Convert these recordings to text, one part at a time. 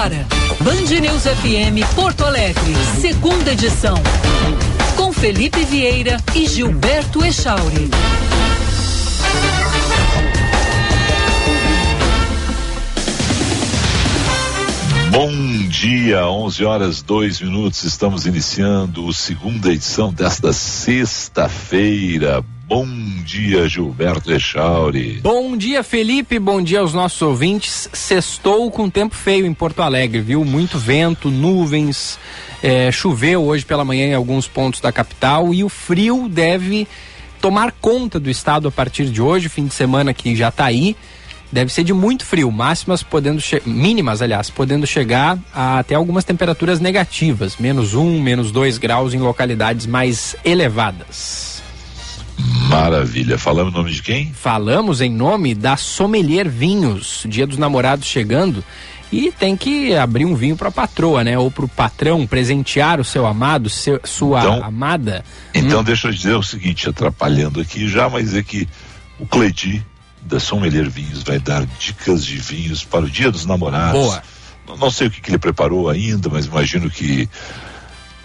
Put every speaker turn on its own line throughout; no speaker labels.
agora, Band News FM Porto Alegre, segunda edição. Com Felipe Vieira e Gilberto Echauri.
Bom dia, 11 horas 2 minutos. Estamos iniciando a segunda edição desta sexta-feira. Bom dia, Gilberto Echauri.
Bom dia, Felipe. Bom dia aos nossos ouvintes. Sextou com tempo feio em Porto Alegre, viu? Muito vento, nuvens. É, choveu hoje pela manhã em alguns pontos da capital e o frio deve tomar conta do estado a partir de hoje, fim de semana que já está aí deve ser de muito frio, máximas podendo mínimas, aliás, podendo chegar a até algumas temperaturas negativas, menos um, menos dois graus em localidades mais elevadas.
Maravilha. Falamos em nome de quem?
Falamos em nome da Sommelier Vinhos, Dia dos Namorados chegando. E tem que abrir um vinho para a patroa, né? Ou para o patrão presentear o seu amado, seu, sua então, amada.
Então, hum. deixa eu dizer o seguinte, atrapalhando aqui já, mas é que o Cleidi da Sommelier Vinhos vai dar dicas de vinhos para o Dia dos Namorados. Boa. Não, sei o que, que, ele preparou ainda, mas imagino que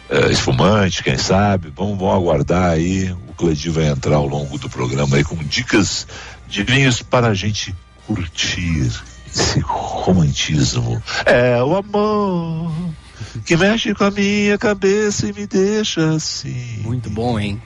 é, espumante, quem sabe. Vamos, vamos aguardar aí. O Cledir vai entrar ao longo do programa aí com dicas de vinhos para a gente curtir esse romantismo. É o amor que mexe com a minha cabeça e me deixa assim.
Muito bom, hein?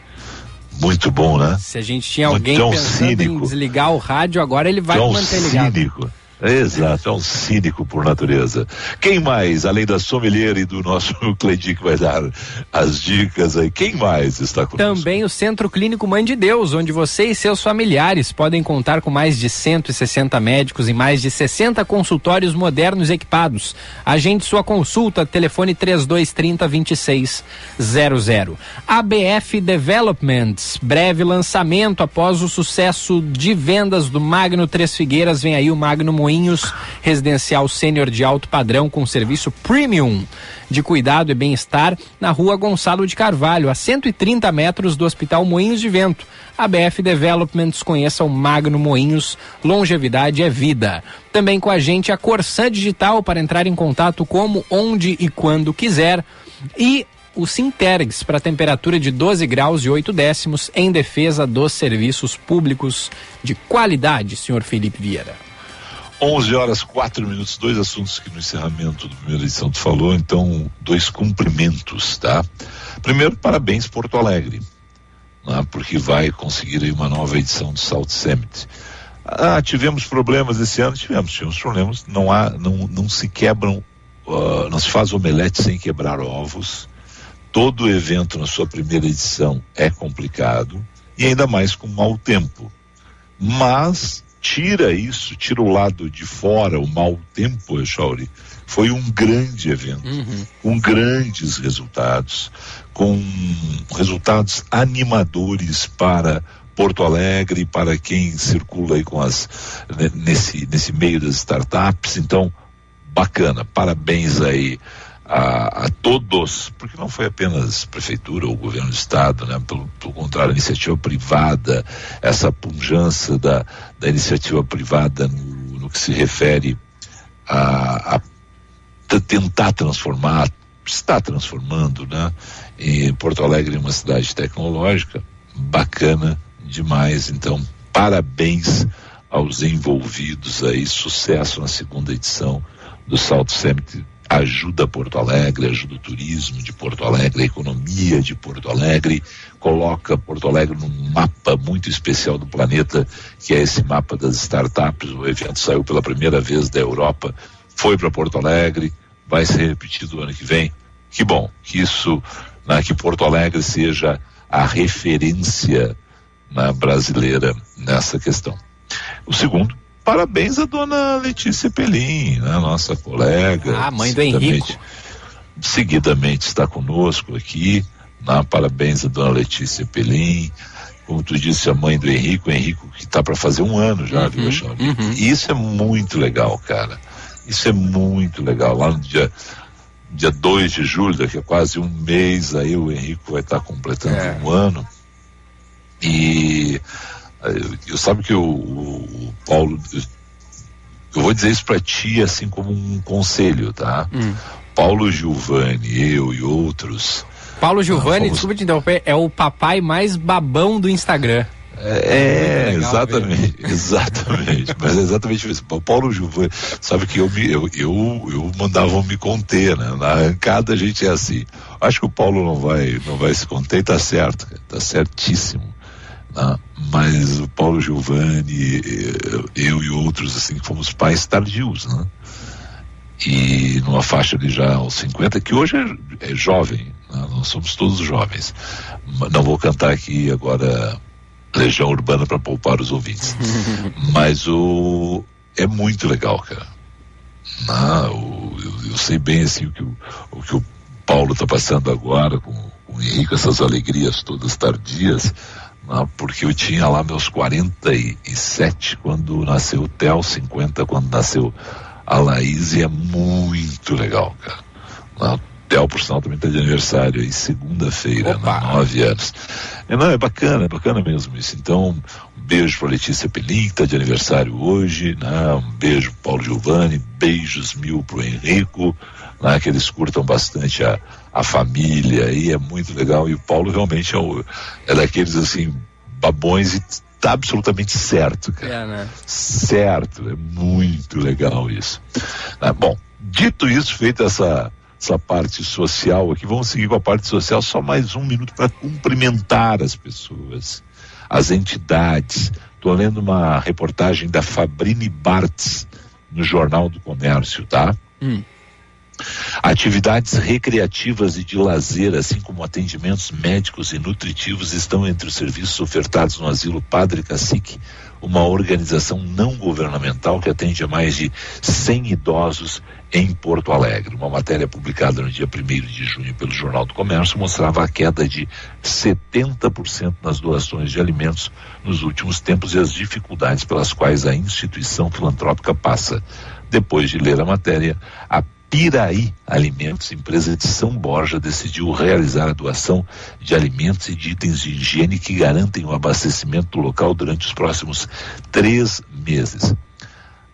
Muito bom, né?
Se a gente tinha alguém Tão pensando cínico. em desligar o rádio, agora ele vai Tão manter ligado.
Cínico. Exato, é um cínico por natureza. Quem mais, além da sommelier e do nosso Cleidi que vai dar as dicas aí, quem mais está conosco?
Também o Centro Clínico Mãe de Deus, onde você e seus familiares podem contar com mais de 160 médicos e mais de 60 consultórios modernos equipados. Agende sua consulta, telefone 3230 2600. ABF Developments, breve lançamento após o sucesso de vendas do Magno Três Figueiras, vem aí o Magno Moinho Moinhos, residencial sênior de alto padrão com serviço premium de cuidado e bem-estar na rua Gonçalo de Carvalho, a 130 metros do Hospital Moinhos de Vento. A BF Developments conheça o Magno Moinhos, longevidade é vida. Também com a gente a Corsã Digital para entrar em contato como, onde e quando quiser. E o Sintergs para temperatura de 12 graus e 8 décimos em defesa dos serviços públicos de qualidade, senhor Felipe Vieira.
11 horas 4 minutos, dois assuntos que no encerramento da primeira edição tu falou, então dois cumprimentos, tá? Primeiro, parabéns Porto Alegre, né? porque vai conseguir aí uma nova edição do Salt Summit. Ah, tivemos problemas esse ano, tivemos, tivemos problemas, não há, não, não se quebram, uh, não se faz omelete sem quebrar ovos. Todo evento na sua primeira edição é complicado e ainda mais com mau tempo. Mas tira isso, tira o lado de fora, o mau tempo, Echauri, foi um grande evento, uhum. com grandes resultados, com resultados animadores para Porto Alegre, para quem circula aí com as nesse nesse meio das startups. Então, bacana, parabéns aí a, a, todos, porque não foi apenas prefeitura ou governo do estado, né? Pelo, pelo contrário, a iniciativa privada, essa pujança da, da iniciativa privada no, no que se refere a, a tentar transformar, está transformando, né? Em Porto Alegre uma cidade tecnológica, bacana demais. Então, parabéns aos envolvidos aí, sucesso na segunda edição do Salto Summit ajuda Porto Alegre, ajuda o turismo de Porto Alegre, a economia de Porto Alegre, coloca Porto Alegre num mapa muito especial do planeta, que é esse mapa das startups. O evento saiu pela primeira vez da Europa, foi para Porto Alegre, vai ser repetido ano que vem. Que bom que isso, né, que Porto Alegre seja a referência né, brasileira nessa questão. O segundo parabéns à dona Letícia Pelim, né, nossa colega.
Ah, mãe do Henrique.
Seguidamente está conosco aqui. Né, parabéns à dona Letícia Pelim. Como tu disse, a mãe do Henrique, o Henrique que está para fazer um ano já, uhum, viu, uhum. E isso é muito legal, cara. Isso é muito legal. Lá no dia dia 2 de julho, daqui a quase um mês, aí o Henrique vai estar tá completando é. um ano. E eu sabe que o, o Paulo eu vou dizer isso para ti assim como um conselho, tá? Hum. Paulo Giovanni, eu e outros.
Paulo Giovanni, fomos... desculpa te interromper, é o papai mais babão do Instagram.
É, é legal, exatamente, exatamente. Mas é exatamente isso. O Paulo Giovanni, sabe que eu, me, eu, eu, eu mandava me conter, né? Na arrancada a gente é assim. Acho que o Paulo não vai, não vai se conter e tá certo, tá certíssimo. Né? Mas o Paulo Giovanni, eu e outros, assim, fomos pais tardios, né? E numa faixa de já aos 50, que hoje é, é jovem, né? nós somos todos jovens. Não vou cantar aqui agora Legião Urbana para poupar os ouvintes. Mas o é muito legal, cara. O, eu, eu, sei bem assim o que o, o que o Paulo está passando agora com, com o Henrique, essas alegrias todas tardias, porque eu tinha lá meus 47 quando nasceu o Theo, 50 quando nasceu a Laís, e é muito legal, cara. Não, Theo, por sinal, também está de aniversário aí, segunda-feira, né, nove anos. É, não, é bacana, é bacana mesmo isso. Então, um beijo para Letícia Pelim, que está de aniversário hoje, né? um beijo para Paulo Giovanni, beijos mil para o Henrico, né? que eles curtam bastante a, a família e é muito legal. E o Paulo realmente é, o, é daqueles assim, babões e tá absolutamente certo, cara. É, né? Certo, é muito legal isso. Ah, bom, dito isso, feita essa essa parte social aqui. Vamos seguir com a parte social, só mais um minuto para cumprimentar as pessoas, as entidades. Estou lendo uma reportagem da Fabrini Bartz no Jornal do Comércio, tá? Hum. Atividades recreativas e de lazer, assim como atendimentos médicos e nutritivos, estão entre os serviços ofertados no Asilo Padre Cacique, uma organização não governamental que atende a mais de 100 idosos em Porto Alegre. Uma matéria publicada no dia 1 de junho pelo Jornal do Comércio mostrava a queda de 70% nas doações de alimentos nos últimos tempos e as dificuldades pelas quais a instituição filantrópica passa. Depois de ler a matéria, a Piraí Alimentos, empresa de São Borja, decidiu realizar a doação de alimentos e de itens de higiene que garantem o abastecimento do local durante os próximos três meses.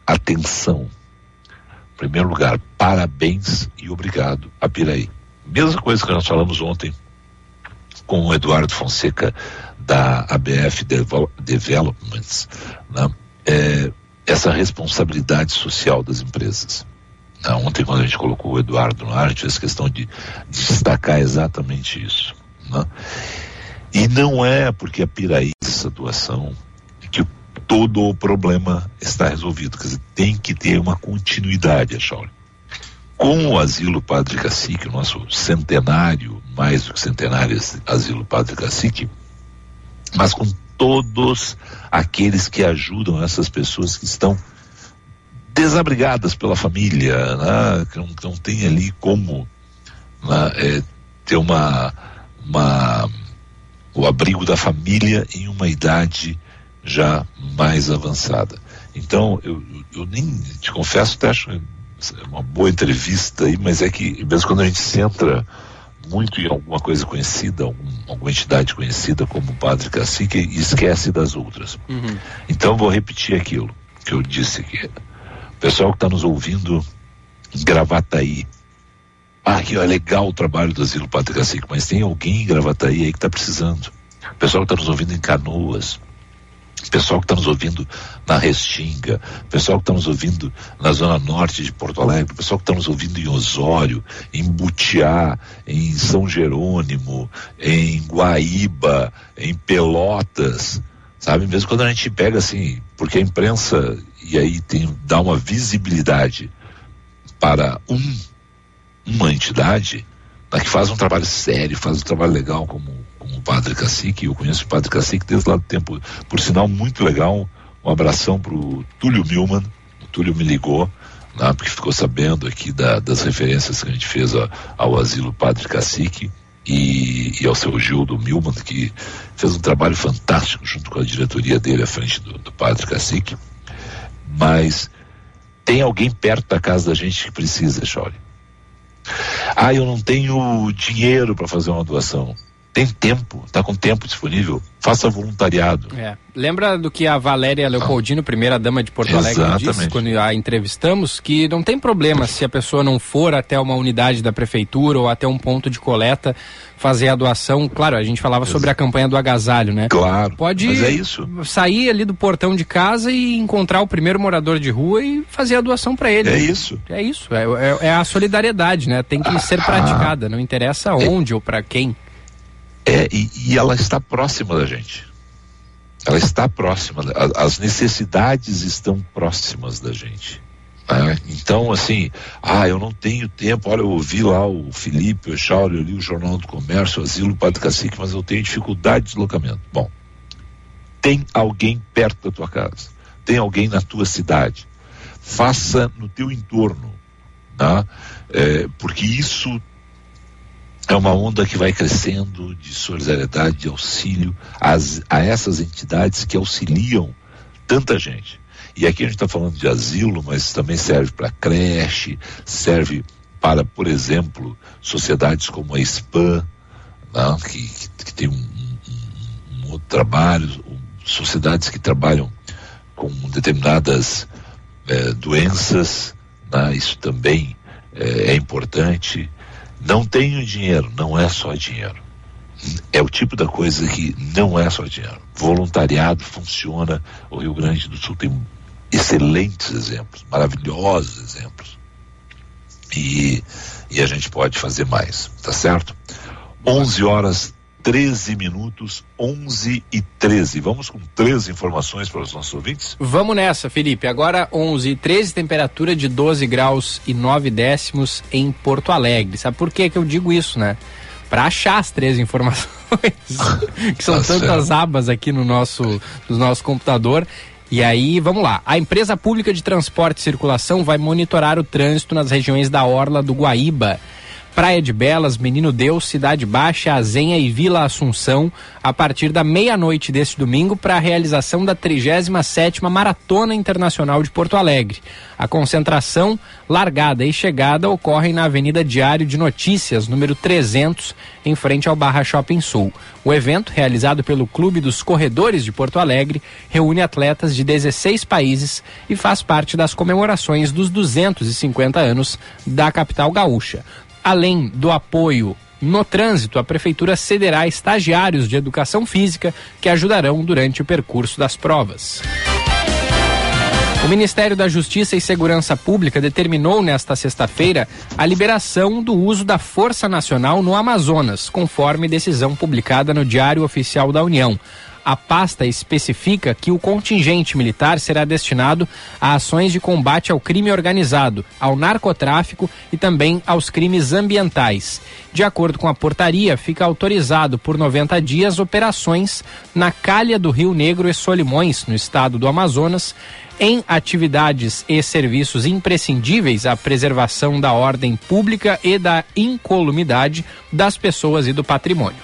Atenção! Em primeiro lugar, parabéns e obrigado a Piraí. Mesma coisa que nós falamos ontem com o Eduardo Fonseca da ABF Developments, né? é, essa responsabilidade social das empresas. Ah, ontem, quando a gente colocou o Eduardo no ar, a gente fez questão de, de destacar exatamente isso. Né? E não é porque a Piraí essa doação que todo o problema está resolvido. Quer dizer, tem que ter uma continuidade, Achauri. Com o Asilo Padre Cacique, o nosso centenário, mais do que centenário Asilo Padre Cacique, mas com todos aqueles que ajudam essas pessoas que estão desabrigadas pela família, né? que, não, que não tem ali como né? é, ter uma, uma, o abrigo da família em uma idade já mais avançada. Então, eu, eu nem te confesso, até acho uma boa entrevista aí, mas é que mesmo quando a gente centra muito em alguma coisa conhecida, algum, alguma entidade conhecida como o Padre Cacique, esquece das outras. Uhum. Então, vou repetir aquilo que eu disse aqui. Pessoal que está nos ouvindo em Gravataí. Ah, que é legal o trabalho do Asilo Padre Cacique, mas tem alguém em Gravataí aí que está precisando. Pessoal que está nos ouvindo em Canoas. Pessoal que está nos ouvindo na Restinga, pessoal que está nos ouvindo na zona norte de Porto Alegre, pessoal que está nos ouvindo em Osório, em Butiá, em São Jerônimo, em Guaíba, em Pelotas, sabe? Mesmo quando a gente pega assim, porque a imprensa e aí tem dá uma visibilidade para um uma entidade né, que faz um trabalho sério, faz um trabalho legal como, como o Padre Cacique, eu conheço o Padre Cacique desde lá do tempo, por sinal muito legal, um abração para o Túlio Milman, o Túlio me ligou, né, porque ficou sabendo aqui da, das referências que a gente fez a, ao asilo Padre Cacique, e, e, ao seu Gildo Milman, que fez um trabalho fantástico junto com a diretoria dele à frente do, do Padre Cacique mas tem alguém perto da casa da gente que precisa, Chore. Ah, eu não tenho dinheiro para fazer uma doação. Tem tempo, está com tempo disponível, faça voluntariado.
É. Lembra do que a Valéria Leopoldino, primeira dama de Porto Alegre,
Exatamente.
disse quando a entrevistamos, que não tem problema se a pessoa não for até uma unidade da prefeitura ou até um ponto de coleta fazer a doação. Claro, a gente falava sobre a campanha do agasalho, né?
Claro.
Pode
mas é isso.
sair ali do portão de casa e encontrar o primeiro morador de rua e fazer a doação para ele.
É isso.
É isso. É, é, é a solidariedade, né? Tem que ser praticada. Não interessa onde ou para quem.
É, e, e ela está próxima da gente. Ela está próxima, as necessidades estão próximas da gente. né? Então, assim, ah, eu não tenho tempo. Olha, eu ouvi lá o Felipe, o Echauri, eu li o Jornal do Comércio, o Asilo Padre Cacique, mas eu tenho dificuldade de deslocamento. Bom, tem alguém perto da tua casa, tem alguém na tua cidade. Faça no teu entorno, tá? É, porque isso é uma onda que vai crescendo de solidariedade, de auxílio às, a essas entidades que auxiliam tanta gente. E aqui a gente está falando de asilo, mas também serve para creche, serve para, por exemplo, sociedades como a SPAM, né, que, que, que tem um, um- um outro trabalho, um- sociedades que trabalham com determinadas eh, doenças, né, isso também eh, é importante. Não tenho dinheiro, não é só dinheiro. É o tipo da coisa que não é só dinheiro. Voluntariado funciona. O Rio Grande do Sul tem excelentes exemplos, maravilhosos exemplos. E, e a gente pode fazer mais, tá certo? 11 horas 13 minutos, 11 e 13. Vamos com três informações para os nossos ouvintes?
Vamos nessa, Felipe. Agora 11 e 13, temperatura de 12 graus e 9 décimos em Porto Alegre. Sabe por que que eu digo isso, né? Para achar as três informações, que são
Tá
tantas abas aqui no nosso, no nosso computador. E aí, vamos lá. A empresa pública de transporte e circulação vai monitorar o trânsito nas regiões da Orla do Guaíba. Praia de Belas, Menino Deus, Cidade Baixa, Azenha e Vila Assunção, a partir da meia-noite deste domingo para a realização da 37ª Maratona Internacional de Porto Alegre. A concentração, largada e chegada ocorrem na Avenida Diário de Notícias, número 300, em frente ao Barra Shopping Sul. O evento, realizado pelo Clube dos Corredores de Porto Alegre, reúne atletas de 16 países e faz parte das comemorações dos 250 anos da capital gaúcha. Além do apoio no trânsito, a Prefeitura cederá estagiários de educação física que ajudarão durante o percurso das provas. O Ministério da Justiça e Segurança Pública determinou nesta sexta-feira a liberação do uso da Força Nacional no Amazonas, conforme decisão publicada no Diário Oficial da União. A pasta especifica que o contingente militar será destinado a ações de combate ao crime organizado, ao narcotráfico e também aos crimes ambientais. De acordo com a portaria, fica autorizado por 90 dias operações na calha do Rio Negro e Solimões, no estado do Amazonas, em atividades e serviços imprescindíveis à preservação da ordem pública e da incolumidade das pessoas e do patrimônio.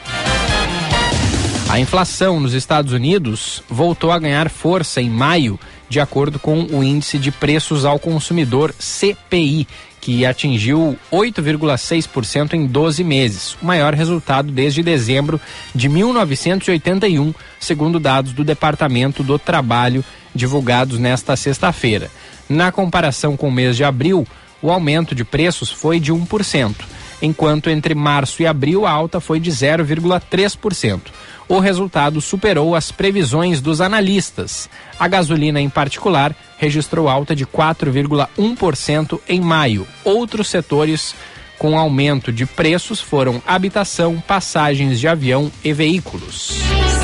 A inflação nos Estados Unidos voltou a ganhar força em maio, de acordo com o índice de preços ao consumidor CPI, que atingiu 8,6% em 12 meses, o maior resultado desde dezembro de 1981, segundo dados do Departamento do Trabalho divulgados nesta sexta-feira. Na comparação com o mês de abril, o aumento de preços foi de 1%, enquanto entre março e abril a alta foi de 0,3%. O resultado superou as previsões dos analistas. A gasolina, em particular, registrou alta de 4,1% em maio. Outros setores com aumento de preços foram habitação, passagens de avião e veículos.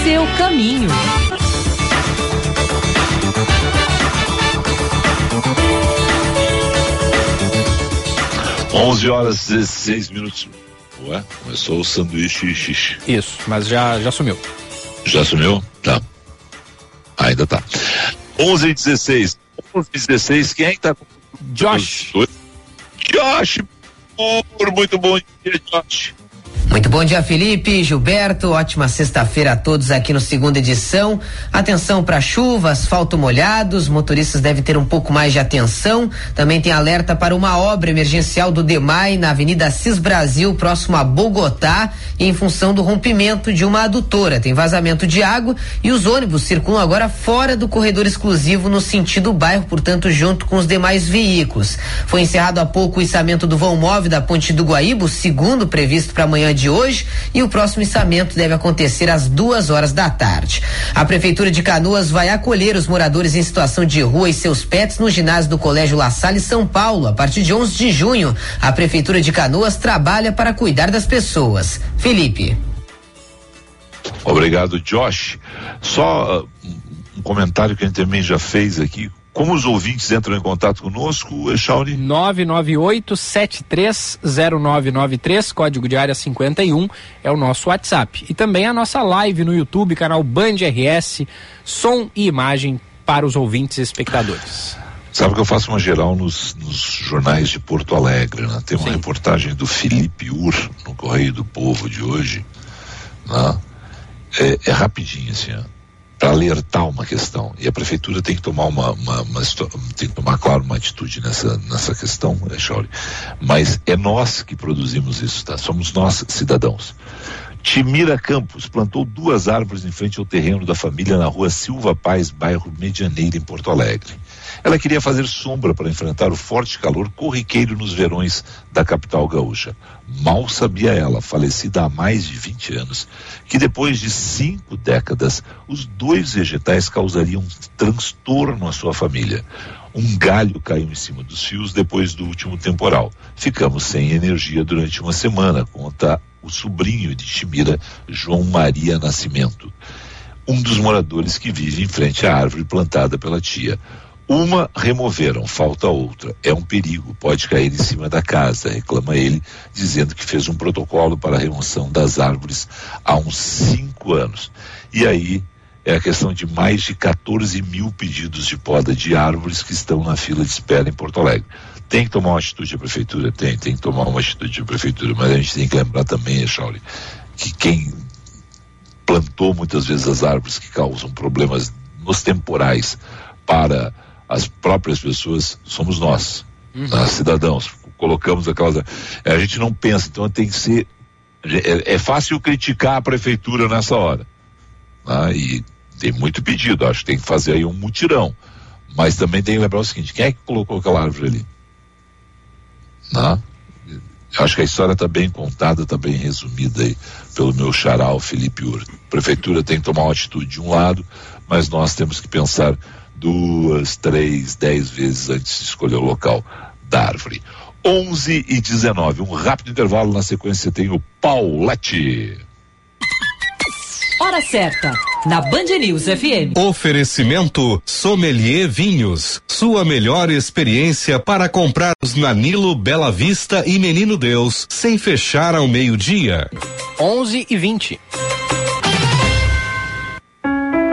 Seu caminho.
Onze horas 16 minutos. Ué, começou o sanduíche xixi.
Isso, mas já, já sumiu.
Já sumiu? Tá. Ainda tá. 11 e 16. 11 e 16, quem é que tá com
Josh.
Josh, por muito bom dia, Josh.
Muito bom dia, Felipe, Gilberto. Ótima sexta-feira a todos aqui no segunda edição. Atenção para chuva, asfalto molhados, motoristas devem ter um pouco mais de atenção. Também tem alerta para uma obra emergencial do DEMAI na Avenida Cis Brasil, próximo a Bogotá, em função do rompimento de uma adutora. Tem vazamento de água e os ônibus circulam agora fora do corredor exclusivo no sentido bairro, portanto, junto com os demais veículos. Foi encerrado há pouco o içamento do vão móvel da Ponte do Guaíba, segundo previsto para amanhã de hoje e o próximo içamento deve acontecer às duas horas da tarde. A Prefeitura de Canoas vai acolher os moradores em situação de rua e seus pets no ginásio do Colégio La Salle São Paulo. A partir de 11 de junho, a Prefeitura de Canoas trabalha para cuidar das pessoas. Felipe.
Obrigado, Josh. Só uh, um comentário que a gente também já fez aqui como os ouvintes entram em contato conosco, Echauri?
998-730993, código de área 51, é o nosso WhatsApp. E também a nossa live no YouTube, canal Band RS, som e imagem para os ouvintes e espectadores.
Sabe que eu faço uma geral nos, nos jornais de Porto Alegre, né? Tem uma Sim. reportagem do Felipe Ur no Correio do Povo de hoje, né? É, é rapidinho assim, ó para alertar uma questão. E a prefeitura tem que tomar uma, uma, uma, tem que tomar, claro, uma atitude nessa, nessa questão, Echauri. Mas é nós que produzimos isso, tá? Somos nós, cidadãos. Timira Campos plantou duas árvores em frente ao terreno da família na rua Silva Paz, bairro Medianeira, em Porto Alegre. Ela queria fazer sombra para enfrentar o forte calor corriqueiro nos verões da capital gaúcha. Mal sabia ela, falecida há mais de 20 anos, que depois de cinco décadas, os dois vegetais causariam um transtorno à sua família. Um galho caiu em cima dos fios depois do último temporal. Ficamos sem energia durante uma semana, conta o sobrinho de Chimira, João Maria Nascimento, um dos moradores que vive em frente à árvore plantada pela tia. Uma removeram, falta outra. É um perigo, pode cair em cima da casa, reclama ele, dizendo que fez um protocolo para a remoção das árvores há uns cinco anos. E aí é a questão de mais de 14 mil pedidos de poda de árvores que estão na fila de espera em Porto Alegre. Tem que tomar uma atitude a prefeitura? Tem, tem que tomar uma atitude a prefeitura, mas a gente tem que lembrar também, Chauri, que quem plantou muitas vezes as árvores que causam problemas nos temporais para as próprias pessoas somos nós, uhum. nós cidadãos. Colocamos aquelas. É, a gente não pensa, então tem que ser. É, é fácil criticar a prefeitura nessa hora. Né? E tem muito pedido, acho que tem que fazer aí um mutirão. Mas também tem que lembrar o seguinte: quem é que colocou aquela árvore ali? Né? Acho que a história está bem contada, está bem resumida aí pelo meu charal Felipe Ur. A prefeitura tem que tomar uma atitude de um lado, mas nós temos que pensar duas, três, dez vezes antes de escolher o local da árvore. 11 e 19, um rápido intervalo. Na sequência tem o Paulette.
Hora certa, na Band News FM.
Oferecimento Sommelier Vinhos. Sua melhor experiência para comprar os Nanilo Bela Vista e Menino Deus, sem fechar ao meio-dia.
11 e 20.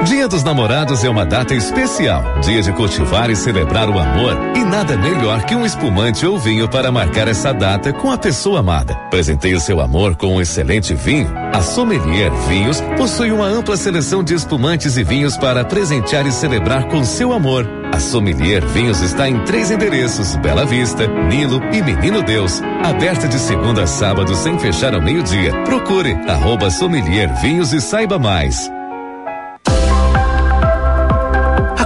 Dia dos Namorados é uma data especial, dia de cultivar e celebrar o amor. E nada melhor que um espumante ou vinho para marcar essa data com a pessoa amada. Presenteie o seu amor com um excelente vinho. A Sommelier Vinhos possui uma ampla seleção de espumantes e vinhos para presentear e celebrar com seu amor. A Sommelier Vinhos está em três endereços: Bela Vista, Nilo e Menino Deus. Aberta de segunda a sábado sem fechar ao meio-dia. Procure arroba Sommelier Vinhos e saiba mais.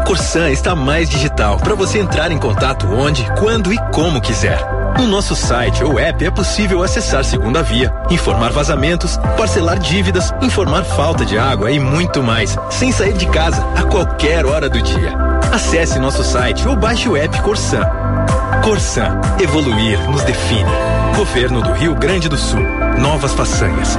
Corsan está mais digital para você entrar em contato onde, quando e como quiser. No nosso site ou app é possível acessar segunda via, informar vazamentos, parcelar dívidas, informar falta de água e muito mais, sem sair de casa a qualquer hora do dia. Acesse nosso site ou baixe o app Corsan. Corsan, evoluir nos define. Governo do Rio Grande do Sul. Novas façanhas.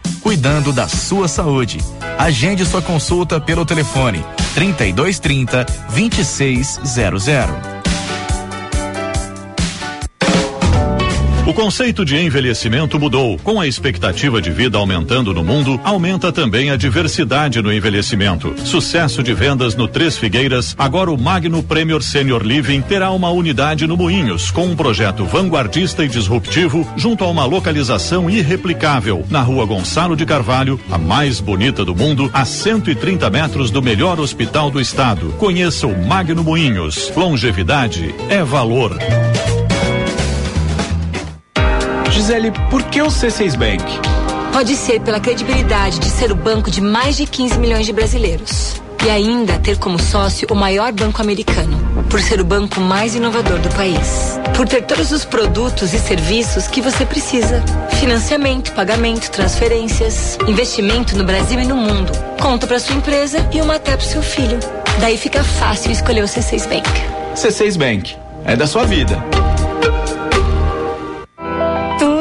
cuidando da sua saúde. Agende sua consulta pelo telefone 3230 2600.
O conceito de envelhecimento mudou. Com a expectativa de vida aumentando no mundo, aumenta também a diversidade no envelhecimento. Sucesso de vendas no Três Figueiras, agora o Magno Premier Senior Living terá uma unidade no Moinhos, com um projeto vanguardista e disruptivo, junto a uma localização irreplicável, na rua Gonçalo de Carvalho, a mais bonita do mundo, a 130 metros do melhor hospital do estado. Conheça o Magno Moinhos. Longevidade é valor.
Gisele, por que o C6 Bank?
Pode ser pela credibilidade de ser o banco de mais de 15 milhões de brasileiros. E ainda ter como sócio o maior banco americano, por ser o banco mais inovador do país. Por ter todos os produtos e serviços que você precisa: financiamento, pagamento, transferências, investimento no Brasil e no mundo, conta para sua empresa e uma até para seu filho. Daí fica fácil escolher o C6 Bank.
C6 Bank é da sua vida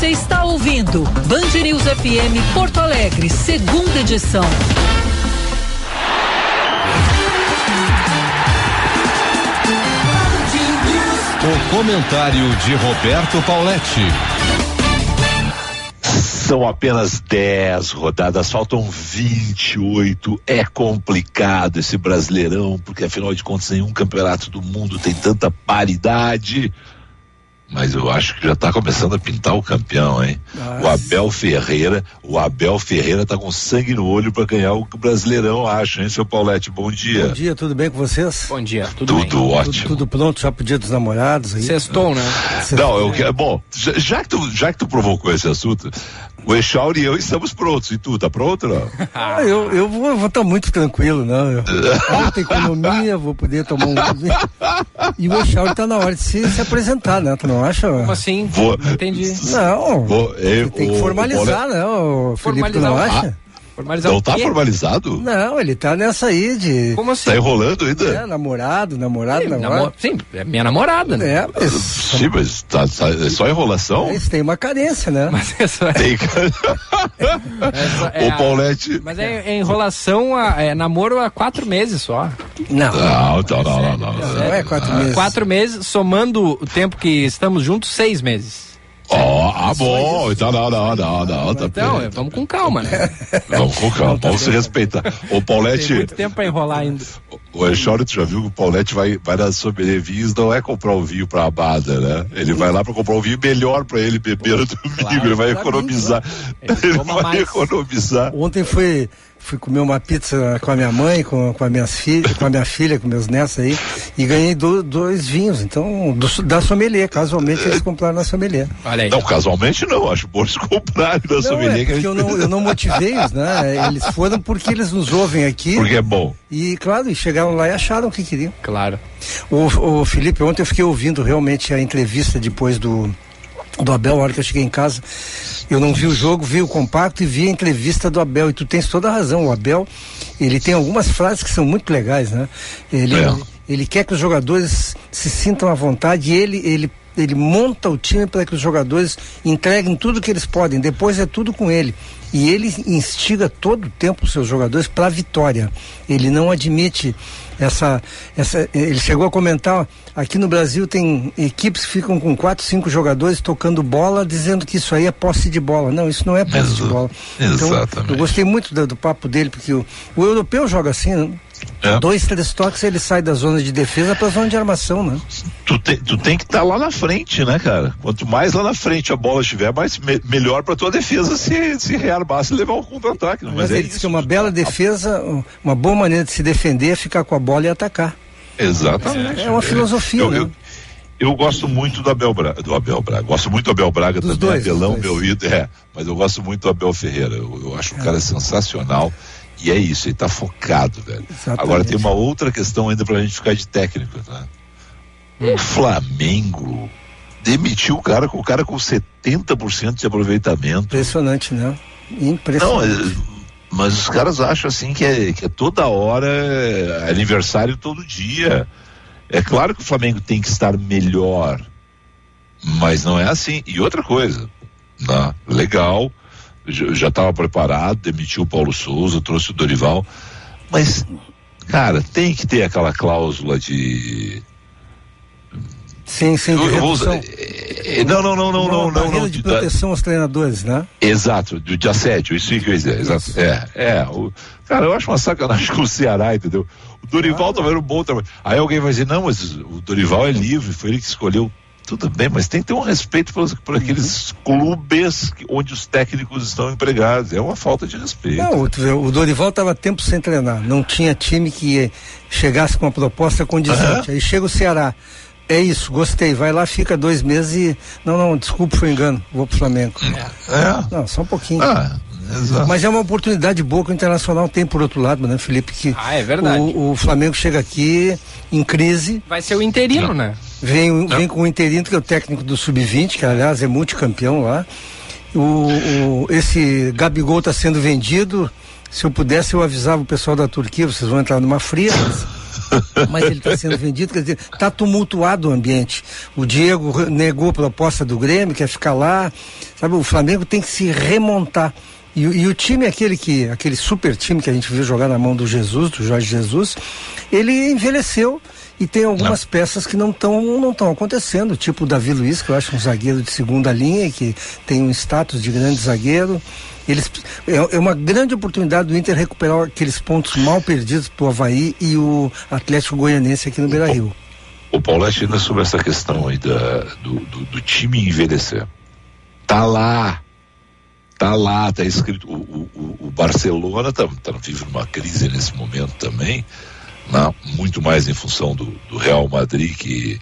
Você está ouvindo Band News FM Porto Alegre, segunda edição.
O comentário de Roberto Pauletti.
São apenas 10 rodadas, faltam 28. É complicado esse brasileirão, porque afinal de contas, nenhum campeonato do mundo tem tanta paridade mas eu acho que já está começando a pintar o campeão, hein? Nossa. O Abel Ferreira, o Abel Ferreira tá com sangue no olho para ganhar o Brasileirão, acho, hein, seu Paulette? Bom dia.
Bom dia, tudo bem com vocês?
Bom dia, tudo,
tudo
bem.
ótimo.
Tudo, tudo, pronto já pro dia dos namorados aí?
Sextou, né?
Não, eu quero, bom, já, já, que tu, já que tu provocou esse assunto, o Echauri e eu estamos prontos. E tu, tá pronto não?
ah, eu, eu vou estar tá muito tranquilo, não. Eu, muita economia, vou poder tomar um. E o Echauri tá na hora de se, se apresentar, né? Tu não acha?
Como assim?
Vou,
entendi.
Não. Vou, eu, tem que formalizar, o, né? O Felipe, tu não acha?
Formalizar não tá formalizado?
Não, ele tá nessa aí de.
Como assim? Tá enrolando ainda?
É, namorado, namorado, sim, namorado. Namor...
Sim, é minha namorada, né?
É, mas.
Sim, mas tá, tá, é só enrolação?
Isso tem uma carência, né?
Mas é só.
Tem. é, o Paulette.
Mas é, é enrolação, a, é namoro há quatro meses só.
Não.
Não, não, não, não. Não,
não, não é quatro meses.
Quatro meses, somando o tempo que estamos juntos, seis meses.
Ó, oh, ah, bom, então não, não, não, não. Tá
então, vamos com calma, né?
vamos com calma, tá vamos se respeitar. O Paulette. Tem
muito tempo pra enrolar ainda.
O Echório, tu já viu que o Paulette vai, vai na sommelier vinhos, não é comprar o vinho pra Amada, né? Ele vai lá pra comprar um vinho melhor pra ele beber no domingo, claro, ele vai economizar. Ele, ele vai mais. economizar.
Ontem foi fui comer uma pizza com a minha mãe, com, com, a, minha filha, com a minha filha, com meus netos aí, e ganhei do, dois vinhos, então, do, da sommelier, casualmente eles compraram na sommelier.
Olha aí. Não, casualmente não, acho bom eles comprarem na não, sommelier.
É porque eu não, eu não motivei-os, né? Eles foram porque eles nos ouvem aqui.
Porque é bom.
E, claro, e chegaram lá e acharam o que queriam.
Claro.
O, o Felipe, ontem eu fiquei ouvindo realmente a entrevista depois do, do Abel, a hora que eu cheguei em casa. Eu não vi o jogo, vi o compacto e vi a entrevista do Abel. E tu tens toda a razão. O Abel, ele tem algumas frases que são muito legais, né? Ele, é. ele quer que os jogadores se sintam à vontade e ele, ele, ele monta o time para que os jogadores entreguem tudo que eles podem. Depois é tudo com ele. E ele instiga todo o tempo os seus jogadores para a vitória. Ele não admite essa, essa. Ele chegou a comentar: aqui no Brasil tem equipes que ficam com quatro, cinco jogadores tocando bola, dizendo que isso aí é posse de bola. Não, isso não é posse de bola. Então,
Exatamente.
eu gostei muito do, do papo dele, porque o, o europeu joga assim, né? É. Dois, três toques ele sai da zona de defesa para a zona de armação, né?
Tu tem, tu tem que estar tá lá na frente, né, cara? Quanto mais lá na frente a bola estiver, mais me, melhor para tua defesa se, se rearmar, se levar um contra-ataque.
Mas, Mas é ele disse que uma bela defesa, uma boa maneira de se defender é ficar com a bola e atacar.
Exatamente.
É, é uma filosofia. Eu,
né? eu, eu gosto muito do Abel Braga, do Abel Braga. Gosto muito do Abel Braga Dos também, dois, Abelão, meu ídolo, é. Mas eu gosto muito do Abel Ferreira. Eu, eu acho é. o cara sensacional. E é isso, ele tá focado, velho. Exatamente. Agora tem uma outra questão ainda pra gente ficar de técnico, tá? Hum. O Flamengo demitiu o cara com o cara com 70% de aproveitamento.
Impressionante, né? Impressionante. Não, é,
mas os caras acham assim que é, que é toda hora, é aniversário todo dia. É claro que o Flamengo tem que estar melhor, mas não é assim. E outra coisa, né? legal, já estava preparado, demitiu o Paulo Souza, trouxe o Dorival, mas, cara, tem que ter aquela cláusula de.
Sim, sim, de redução.
É, não, não, não, não, não, não, não.
de proteção aos treinadores, né?
Exato, de, de assédio, isso que eu ia dizer, exato. É, é. O, cara, eu acho uma sacanagem com o Ceará, entendeu? O Dorival ah. também era um bom trabalho. Aí alguém vai dizer, não, mas o Dorival é livre, foi ele que escolheu tudo bem, mas tem que ter um respeito por, por aqueles uhum. clubes onde os técnicos estão empregados. É uma falta de respeito.
Não, o, o Dorival estava tempo sem treinar. Não tinha time que chegasse com uma proposta condizente. Uhum. Aí chega o Ceará. É isso, gostei. Vai lá, fica dois meses e. Não, não, desculpa, foi engano. Vou pro Flamengo. É. Não, só um pouquinho. Ah. Exato. Mas é uma oportunidade boa que o Internacional tem por outro lado, né, Felipe? Que
ah, é verdade.
O, o Flamengo chega aqui em crise.
Vai ser o interino, Não. né?
Vem, vem com o interino, que é o técnico do Sub-20, que aliás é multicampeão lá. O, o, esse Gabigol está sendo vendido. Se eu pudesse, eu avisava o pessoal da Turquia, vocês vão entrar numa fria. mas ele está sendo vendido, quer dizer, está tumultuado o ambiente. O Diego negou a proposta do Grêmio, quer ficar lá. Sabe, o Flamengo tem que se remontar. E, e, o time, aquele que, aquele super time que a gente viu jogar na mão do Jesus, do Jorge Jesus, ele envelheceu e tem algumas não. peças que não estão não estão acontecendo, tipo o Davi Luiz, que eu acho um zagueiro de segunda linha, que tem um status de grande zagueiro. Eles, é, é uma grande oportunidade do Inter recuperar aqueles pontos mal perdidos pro Havaí e o Atlético Goianense aqui no Beira Rio.
O Paulette ainda sobre essa questão aí da, do, do, do time envelhecer. Tá lá tá lá, tá escrito. O, o, o Barcelona tá, tá vive uma crise nesse momento também, né? muito mais em função do, do, Real Madrid que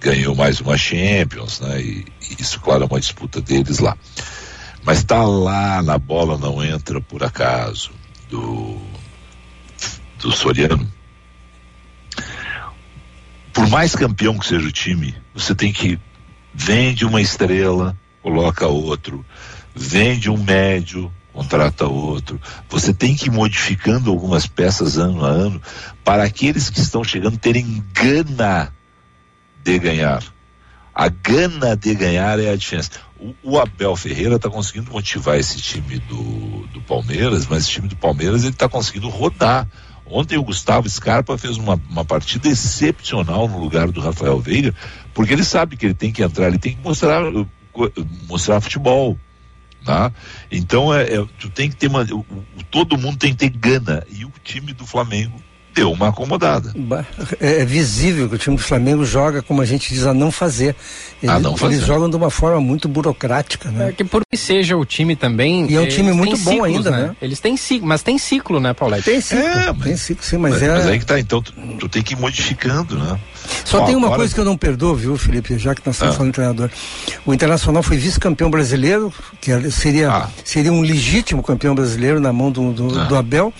ganhou mais uma Champions, né? E, e, isso, claro, é uma disputa deles lá. Mas tá lá na bola não entra por acaso do do Soriano. Por mais campeão que seja o time, você tem que vende uma estrela, coloca outro, vende um médio, contrata outro. Você tem que ir modificando algumas peças ano a ano para aqueles que estão chegando terem gana de ganhar. A gana de ganhar é a diferença. O, o Abel Ferreira está conseguindo motivar esse time do, do Palmeiras, mas esse time do Palmeiras ele está conseguindo rodar. Ontem o Gustavo Scarpa fez uma, uma partida excepcional no lugar do Rafael Veiga, porque ele sabe que ele tem que entrar, ele tem que mostrar, mostrar futebol. Tá? Então é, é, tu tem que ter uma, o, todo mundo tem que ter gana e o time do Flamengo deu uma acomodada.
É, é, visível que o time do Flamengo joga, como a gente diz, a não fazer. Eles, a não fazer. eles jogam de uma forma muito burocrática, né?
É que por que seja o time também.
E é um time muito bom ciclos, ainda, né? né?
Eles têm ciclo, mas tem ciclo, né, Paulette?
Tem ciclo, é, tem ciclo, sim, mas, mas, é.
Mas aí que tá, então tu, tu tem que ir modificando, né?
Só Ó, tem uma agora... coisa que eu não perdoo, viu, Felipe, já que nós estamos ah. falando de treinador. O Internacional foi vice-campeão brasileiro, que seria, ah. seria um legítimo campeão brasileiro na mão do, do, ah. do Abel.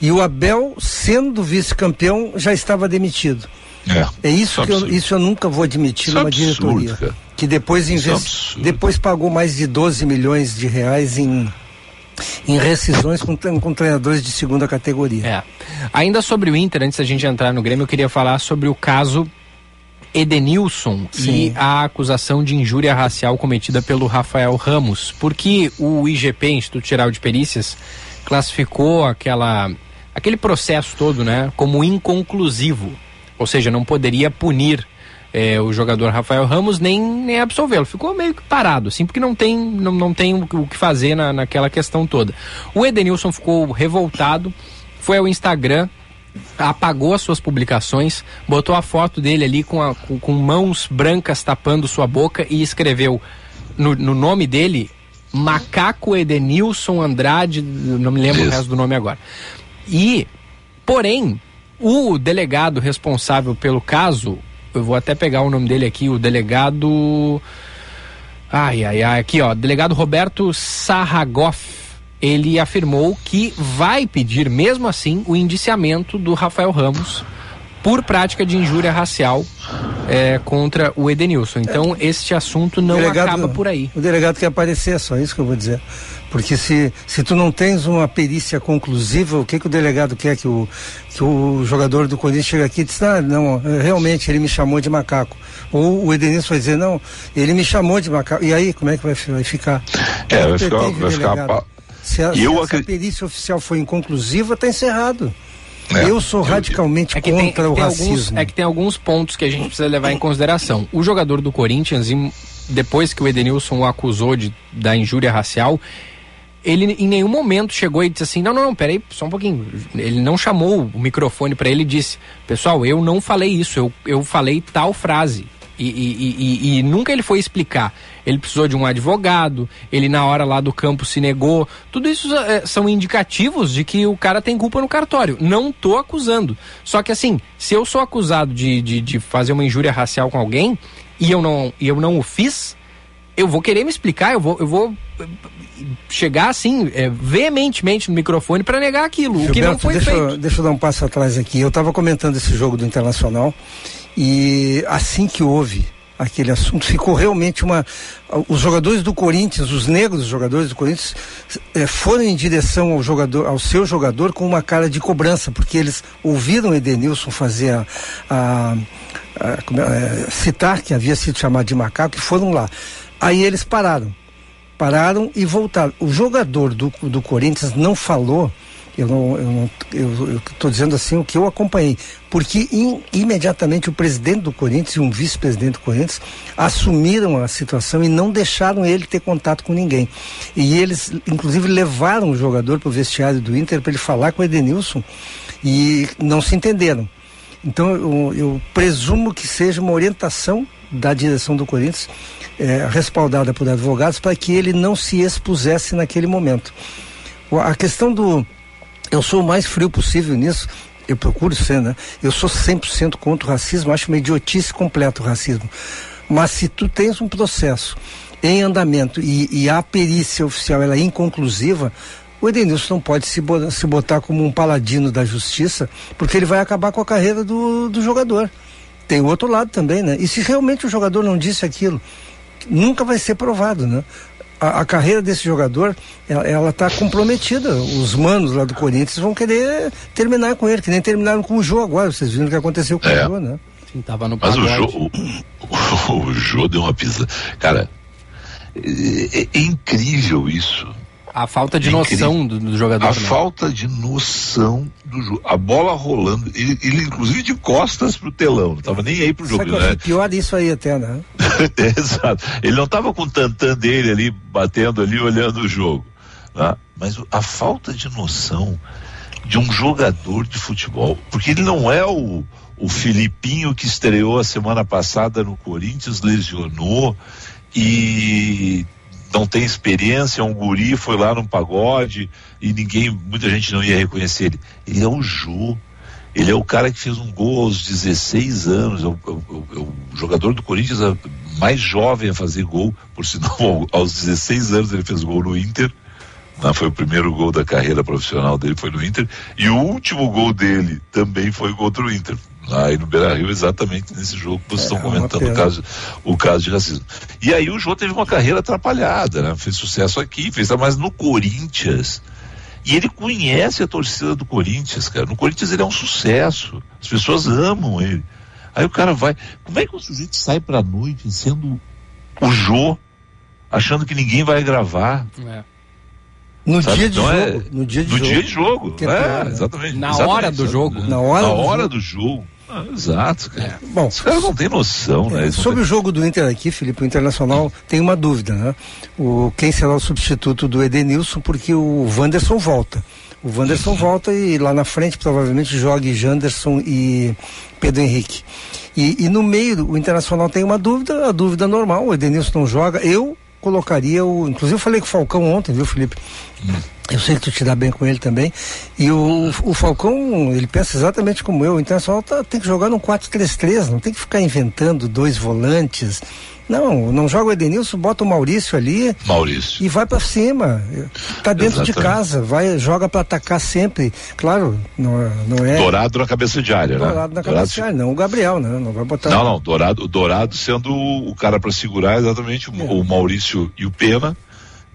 E o Abel, sendo vice-campeão, já estava demitido. É, é isso, que eu, isso eu nunca vou admitir numa diretoria. Cara. Que depois, invest... depois pagou mais de 12 milhões de reais em em rescisões com, com treinadores de segunda categoria.
É. Ainda sobre o Inter, antes da gente entrar no Grêmio, eu queria falar sobre o caso Edenilson Sim. e a acusação de injúria racial cometida pelo Rafael Ramos, porque o IGP, Instituto Geral de Perícias, classificou aquela aquele processo todo, né, como inconclusivo, ou seja, não poderia punir é, o jogador Rafael Ramos nem, nem absolvê-lo. Ficou meio que parado, assim, porque não tem, não, não tem o, que fazer na, naquela questão toda. O Edenilson ficou revoltado, foi ao Instagram apagou as suas publicações, botou a foto dele ali com, a, com, com mãos brancas tapando sua boca e escreveu no, no nome dele Macaco Edenilson Andrade, não me lembro Isso. o resto do nome agora. E, porém, o delegado responsável pelo caso, eu vou até pegar o nome dele aqui, o delegado. Ai, ai, ai, aqui ó, delegado Roberto Sarragoff. Ele afirmou que vai pedir, mesmo assim, o indiciamento do Rafael Ramos por prática de injúria racial é, contra o Edenilson. Então, este assunto não delegado, acaba por aí.
O delegado quer aparecer, é só isso que eu vou dizer. Porque se, se tu não tens uma perícia conclusiva, o que, que o delegado quer que o, que o jogador do Corinthians chegue aqui e diz, ah, não, realmente ele me chamou de macaco. Ou o Edenilson vai dizer, não, ele me chamou de macaco. E aí, como é que vai, vai ficar?
É, vai ficar, vai ficar...
Se a, eu se a perícia oficial foi inconclusiva, está encerrado. É. Eu sou radicalmente é contra tem, o
tem
racismo.
Alguns, é que tem alguns pontos que a gente precisa levar em consideração. O jogador do Corinthians, depois que o Edenilson o acusou de, da injúria racial, ele em nenhum momento chegou e disse assim: não, não, não, peraí, só um pouquinho. Ele não chamou o microfone para ele e disse: pessoal, eu não falei isso, eu, eu falei tal frase. E, e, e, e, nunca ele foi explicar. Ele precisou de um advogado, ele na hora lá do campo se negou. Tudo isso é, são indicativos de que o cara tem culpa no cartório. Não tô acusando. Só que assim, se eu sou acusado de, de, de fazer uma injúria racial com alguém e eu não, e eu não o fiz, eu vou querer me explicar, eu vou, eu vou chegar assim, é, veementemente no microfone para negar aquilo, Gilberto, o que não foi
deixa,
feito.
Deixa eu dar um passo atrás aqui. Eu estava comentando esse jogo do Internacional e assim que houve aquele assunto, ficou realmente uma. Os jogadores do Corinthians, os negros jogadores do Corinthians, é, foram em direção ao jogador, ao seu jogador com uma cara de cobrança, porque eles ouviram Edenilson fazer a, a, a, a é, citar que havia sido chamado de macaco e foram lá. Aí eles pararam. Pararam e voltaram. O jogador do, do Corinthians não falou eu não, eu estou dizendo assim o que eu acompanhei, porque in, imediatamente o presidente do Corinthians e um vice-presidente do Corinthians assumiram a situação e não deixaram ele ter contato com ninguém. E eles, inclusive, levaram o jogador para o vestiário do Inter para ele falar com o Edenilson e não se entenderam. Então eu, eu presumo que seja uma orientação da direção do Corinthians, é, respaldada por advogados, para que ele não se expusesse naquele momento. A questão do, eu sou o mais frio possível nisso. Eu procuro ser, né? Eu sou 100% contra o racismo, acho uma idiotice completa o racismo. Mas se tu tens um processo em andamento e, e a perícia oficial ela é inconclusiva, o Edenilson não pode se, se botar como um paladino da justiça, porque ele vai acabar com a carreira do, do jogador. Tem o outro lado também, né? E se realmente o jogador não disse aquilo, nunca vai ser provado, né? a, a, carreira desse jogador, ela está comprometida. Os manos lá do Corinthians vão querer terminar com ele, que nem terminaram com o Jô agora. Vocês viram o que aconteceu com é. o Jô, né?
Sim, tava no
Mas o Jô, o, o, o Jô deu uma pisa. Cara, é, é, é incrível isso.
A falta de noção do, do, jogador. A
né? falta de noção do jogo. A bola rolando, ele, ele inclusive de costas pro telão, não tava nem aí pro jogo.
Né? Pior disso aí até, né?
é, exato. Ele não tava com o tantã dele ali, batendo ali, olhando o jogo. Né? Mas a falta de noção de um jogador de futebol, porque ele não é o, o Filipinho que estreou a semana passada no Corinthians, lesionou e não tem experiência, é um guri, foi lá num pagode e ninguém, muita gente não ia reconhecer ele. Ele é o Jô. Ele é o cara que fez um gol aos 16 anos, é o, é o, é o jogador do Corinthians mais jovem a fazer gol, por sinal, aos 16 anos ele fez gol no Inter. Não, foi o primeiro gol da carreira profissional dele, foi no Inter. E o último gol dele também foi contra o Inter aí no Beira Rio, exatamente nesse jogo que vocês é, estão comentando, o caso, o caso de racismo. E aí o Jô teve uma carreira atrapalhada, né? Fez sucesso aqui, fez, mas no Corinthians. E ele conhece a torcida do Corinthians, cara. No Corinthians ele é um sucesso. As pessoas amam ele. Aí o cara vai. Como é que o sujeito sai pra noite sendo o Jô, achando que ninguém vai gravar? É.
No dia de então é jogo.
no dia de no jogo. Dia de jogo. É, é, exatamente.
Na
exatamente,
hora do jogo.
Na hora, Na do, hora jogo. do jogo. Exato, cara.
Bom,
Os caras não têm noção, né?
É,
Eles não
sobre o jogo do Inter aqui, Felipe, o Internacional tem uma dúvida, né? O, quem será o substituto do Edenilson, porque o Wanderson volta. O Wanderson volta e lá na frente provavelmente jogue Janderson e Pedro Henrique. E, e no meio, o Internacional tem uma dúvida, a dúvida normal, o Edenilson não joga. Eu colocaria o. Inclusive eu falei com o Falcão ontem, viu, Felipe? Eu sei que tu te dá bem com ele também. E o, o Falcão, ele pensa exatamente como eu. O Internacional tá, tem que jogar num 4-3-3, não tem que ficar inventando dois volantes. Não, não joga o Edenilson, bota o Maurício ali.
Maurício.
E vai para cima. Tá dentro de
Exatamente.
casa, vai, joga para atacar sempre. Claro, não, é- não é.
Dourado na cabeça de área, né?
Dourado na cabeça, de área, não o Gabriel, né? Não vai botar.
Não, não, Dourado, Dourado sendo o cara para segurar exatamente
É.
o Maurício e o Pena,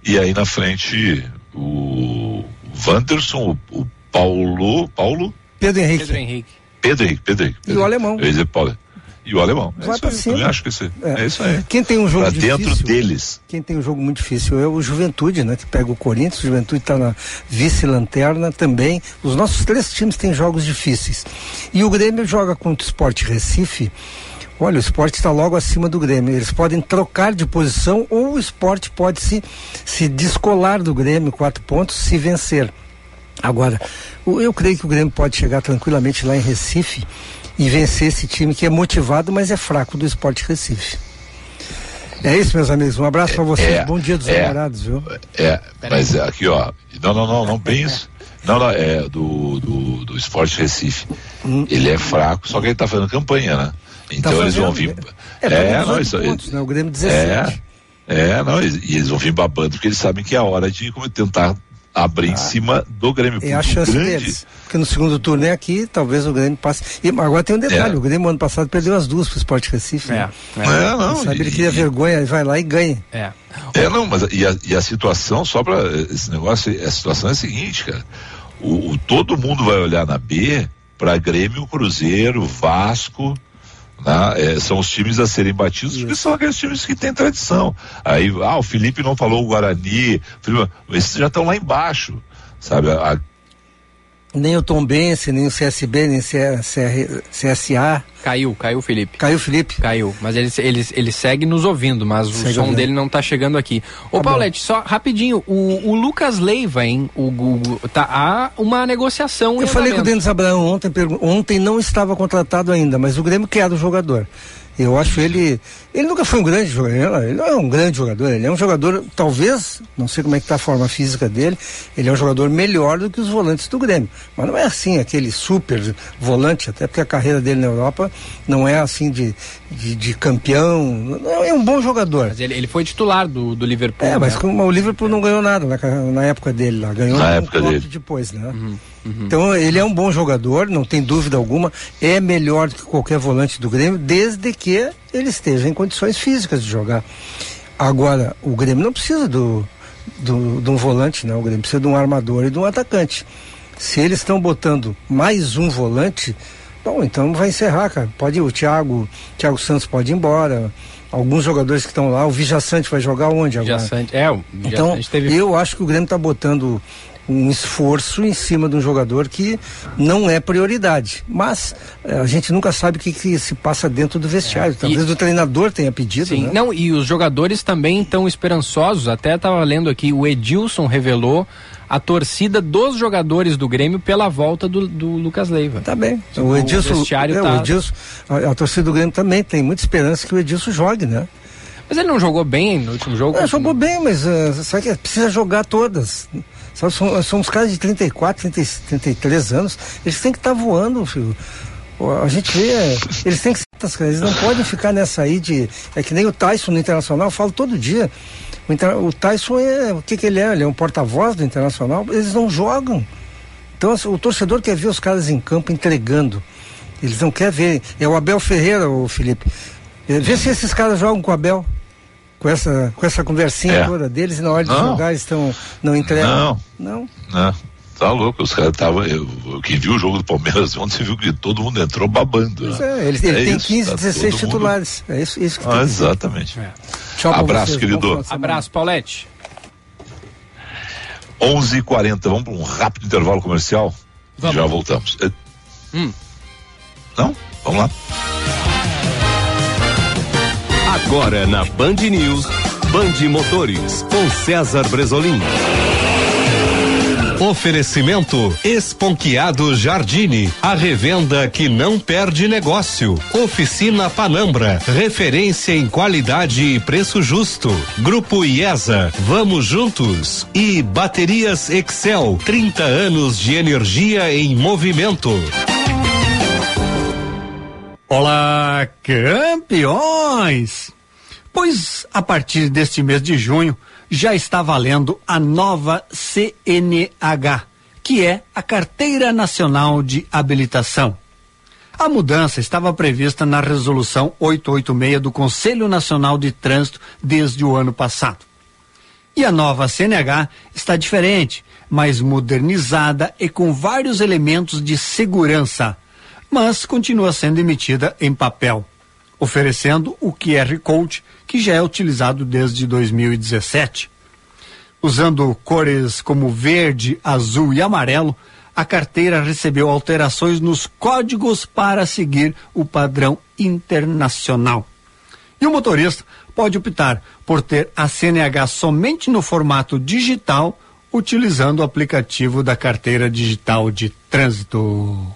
e aí na frente o Wanderson, o, o Paulo, Paulo,
Pedro Henrique.
Pedro Henrique.
Pedro Henrique, Pedro Henrique.
E o alemão.
Eu ia dizer Paulo. E o alemão. É
Vai
isso
pra
aí,
cima.
também acho que isso, é. é isso aí.
Quem tem um jogo
Pra
difícil.
dentro deles.
Quem tem um jogo muito difícil é o Juventude, né? Que pega o Corinthians, o Juventude está na vice-lanterna também. Os nossos três times têm jogos difíceis. E o Grêmio joga contra o Sport Recife. Olha, o esporte está logo acima do Grêmio. Eles podem trocar de posição ou o esporte pode se, se descolar do Grêmio, quatro pontos, se vencer. Agora, eu creio que o Grêmio pode chegar tranquilamente lá em Recife e vencer esse time que é motivado, mas é fraco do Esporte Recife. É isso, meus amigos. Um abraço para vocês.
é,
Bom dia dos
é.
namorados, viu?
É, mas aqui, ó. Não, não, não, não bem isso. Não, não, é do, do, do Esporte Recife. Ele é fraco, só que ele tá fazendo campanha, né? Então
Tá
eles vão vir.
né? É, tá com
não,
18
isso
pontos, né? O Grêmio
É,
17.
é, não, e, e eles vão vir babando porque eles sabem que é a hora de como, tentar abrir em cima do Grêmio.
É a
o
chance
grande,
deles. Porque no segundo turno é aqui, talvez o Grêmio passe. E agora tem um detalhe:
É.
o Grêmio ano passado perdeu as duas pro Esporte Recife. né?
É, não,
Sabe, ele
e-
cria vergonha, ele vai lá e ganha.
É.
É, não, mas e a, e a situação, só para esse negócio, a situação é a seguinte, cara. O, o- todo mundo vai olhar na B para Grêmio, Cruzeiro, Vasco, né? É, são os times a serem batidos, porque são aqueles times que têm tradição. Aí, ah, o Felipe não falou o Guarani, Felipe- esses já estão lá embaixo, sabe? A-
Nem o Tombense, nem o CSB, nem o CR, CSA.
Caiu, caiu o Felipe.
Caiu o Felipe.
Caiu, mas ele, ele, ele segue nos ouvindo, mas o
Segue
som
ouvindo.
dele não tá chegando aqui. Ô,
Tá
Paulette, só rapidinho, o, o Lucas Leiva, hein? O, o- tá, há uma negociação.
Eu falei com o. Denis Abraão ontem, ontem não estava contratado ainda, mas o Grêmio quer o jogador. Eu acho ele. Ele nunca foi um grande jogador, ele não é um grande jogador, ele é um jogador, talvez, não sei como é que está a forma física dele, ele é um jogador melhor do que os volantes do Grêmio. Mas não é assim, aquele super volante, até porque a carreira dele na Europa não é assim de, de, de campeão. Não, é um bom jogador.
Mas ele, ele foi titular do, do Liverpool.
É, mas
né?
como o Liverpool não ganhou nada na, na época dele lá, ganhou
Na
um
época dele.
depois, né?
Uhum,
Então ele é um bom jogador, não tem dúvida alguma, é melhor do que qualquer volante do Grêmio, desde que ele esteja em condições físicas de jogar. Agora, o Grêmio não precisa do, do, de um volante, não, o Grêmio precisa de um armador e de um atacante. Se eles estão botando mais um volante, bom, então vai encerrar, cara. Pode ir, o Thiago, Thiago Santos pode ir embora. Alguns jogadores que estão lá, o Vijaçante vai jogar onde agora?
Vijaçante- é, o
Então,
Vijaçante teve-
eu acho que o Grêmio está botando um esforço em cima de um jogador que não é prioridade. Mas eh, a gente nunca sabe o que, que se passa dentro do vestiário. Talvez o treinador tenha pedido,
Sim,
né?
não, e os jogadores também estão esperançosos. Até estava lendo aqui, o Edilson revelou a torcida dos jogadores do Grêmio pela volta do, do Lucas Leiva.
Tá bem. O Edilson,
vestiário
é,
tá-
o Edilson a, a torcida do Grêmio também tem muita esperança que o Edilson jogue, né?
Mas ele não jogou bem no último jogo?
É, jogou bem, mas uh, sabe que precisa jogar todas. Sabe, são, são uns caras de 34, 30, 33 anos, eles têm que estar voando, filho. A gente vê, é, eles têm que ser, eles não podem ficar nessa aí de. É que nem o Tyson no Internacional, eu falo todo dia. O, o Tyson é. O que, que ele é? Ele é um porta-voz do Internacional, eles não jogam. Então assim, o torcedor quer ver os caras em campo entregando. Eles não querem ver. É o Abel Ferreira, o Felipe. É, Vê se esses caras jogam com o Abel. Com essa, com essa conversinha
É.
toda deles, e na hora de
Não.
jogar eles estão. Não entregam.
Não.
Não.
né? Tá louco, os caras estavam. Quem viu o jogo do Palmeiras ontem viu que todo mundo entrou babando.
Pois
né?
é, ele, ele
É
tem
isso,
15,
tá
16
todo mundo-
titulares. É isso, isso que
Ah,
tem
exatamente.
Tchau pra
Abraço,
vocês,
querido.
Abraço, Paulette.
11h40, vamos para um rápido intervalo comercial
Vamos.
e já voltamos. É-
Hum.
Não? Vamos lá.
Agora na Band News, Band Motores, com César Bresolim. Oferecimento Esponquiado Jardine, a revenda que não perde negócio. Oficina Panambra, referência em qualidade e preço justo. Grupo IESA, vamos juntos. E Baterias Excel, 30 anos de energia em movimento.
Olá, campeões! Pois a partir deste mês de junho já está valendo a nova CNH, que é a Carteira Nacional de Habilitação. A mudança estava prevista na Resolução 886 do Conselho Nacional de Trânsito desde o ano passado. E a nova CNH está diferente, mais modernizada e com vários elementos de segurança, mas continua sendo emitida em papel, oferecendo o QR Code que já é utilizado desde 2017. Usando cores como verde, azul e amarelo, a carteira recebeu alterações nos códigos para seguir o padrão internacional. E o motorista pode optar por ter a CNH somente no formato digital, utilizando o aplicativo da carteira digital de trânsito.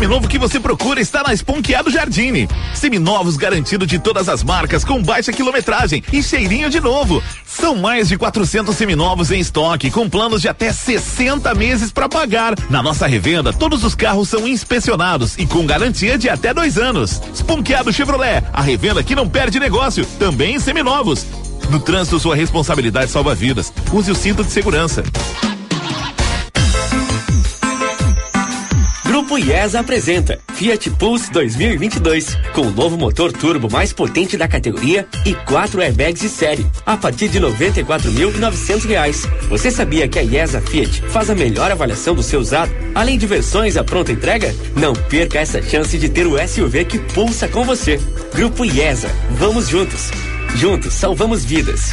Seminovo que você procura está na Esponqueado Jardine. Seminovos garantido de todas as marcas com baixa quilometragem e cheirinho de novo. São mais de 400 seminovos em estoque com planos de até 60 meses para pagar. Na nossa revenda, todos os carros são inspecionados e com garantia de até dois anos. Esponqueado Chevrolet, a revenda que não perde negócio, também em seminovos. No trânsito, sua responsabilidade salva vidas. Use o cinto de segurança.
Grupo IESA apresenta Fiat Pulse 2022, com o novo motor turbo mais potente da categoria e quatro airbags de série, a partir de R$ 94.900. Você sabia que a IESA Fiat faz a melhor avaliação do seu usado, além de versões à pronta entrega? Não perca essa chance de ter o SUV que pulsa com você. Grupo IESA, vamos juntos. Juntos salvamos vidas.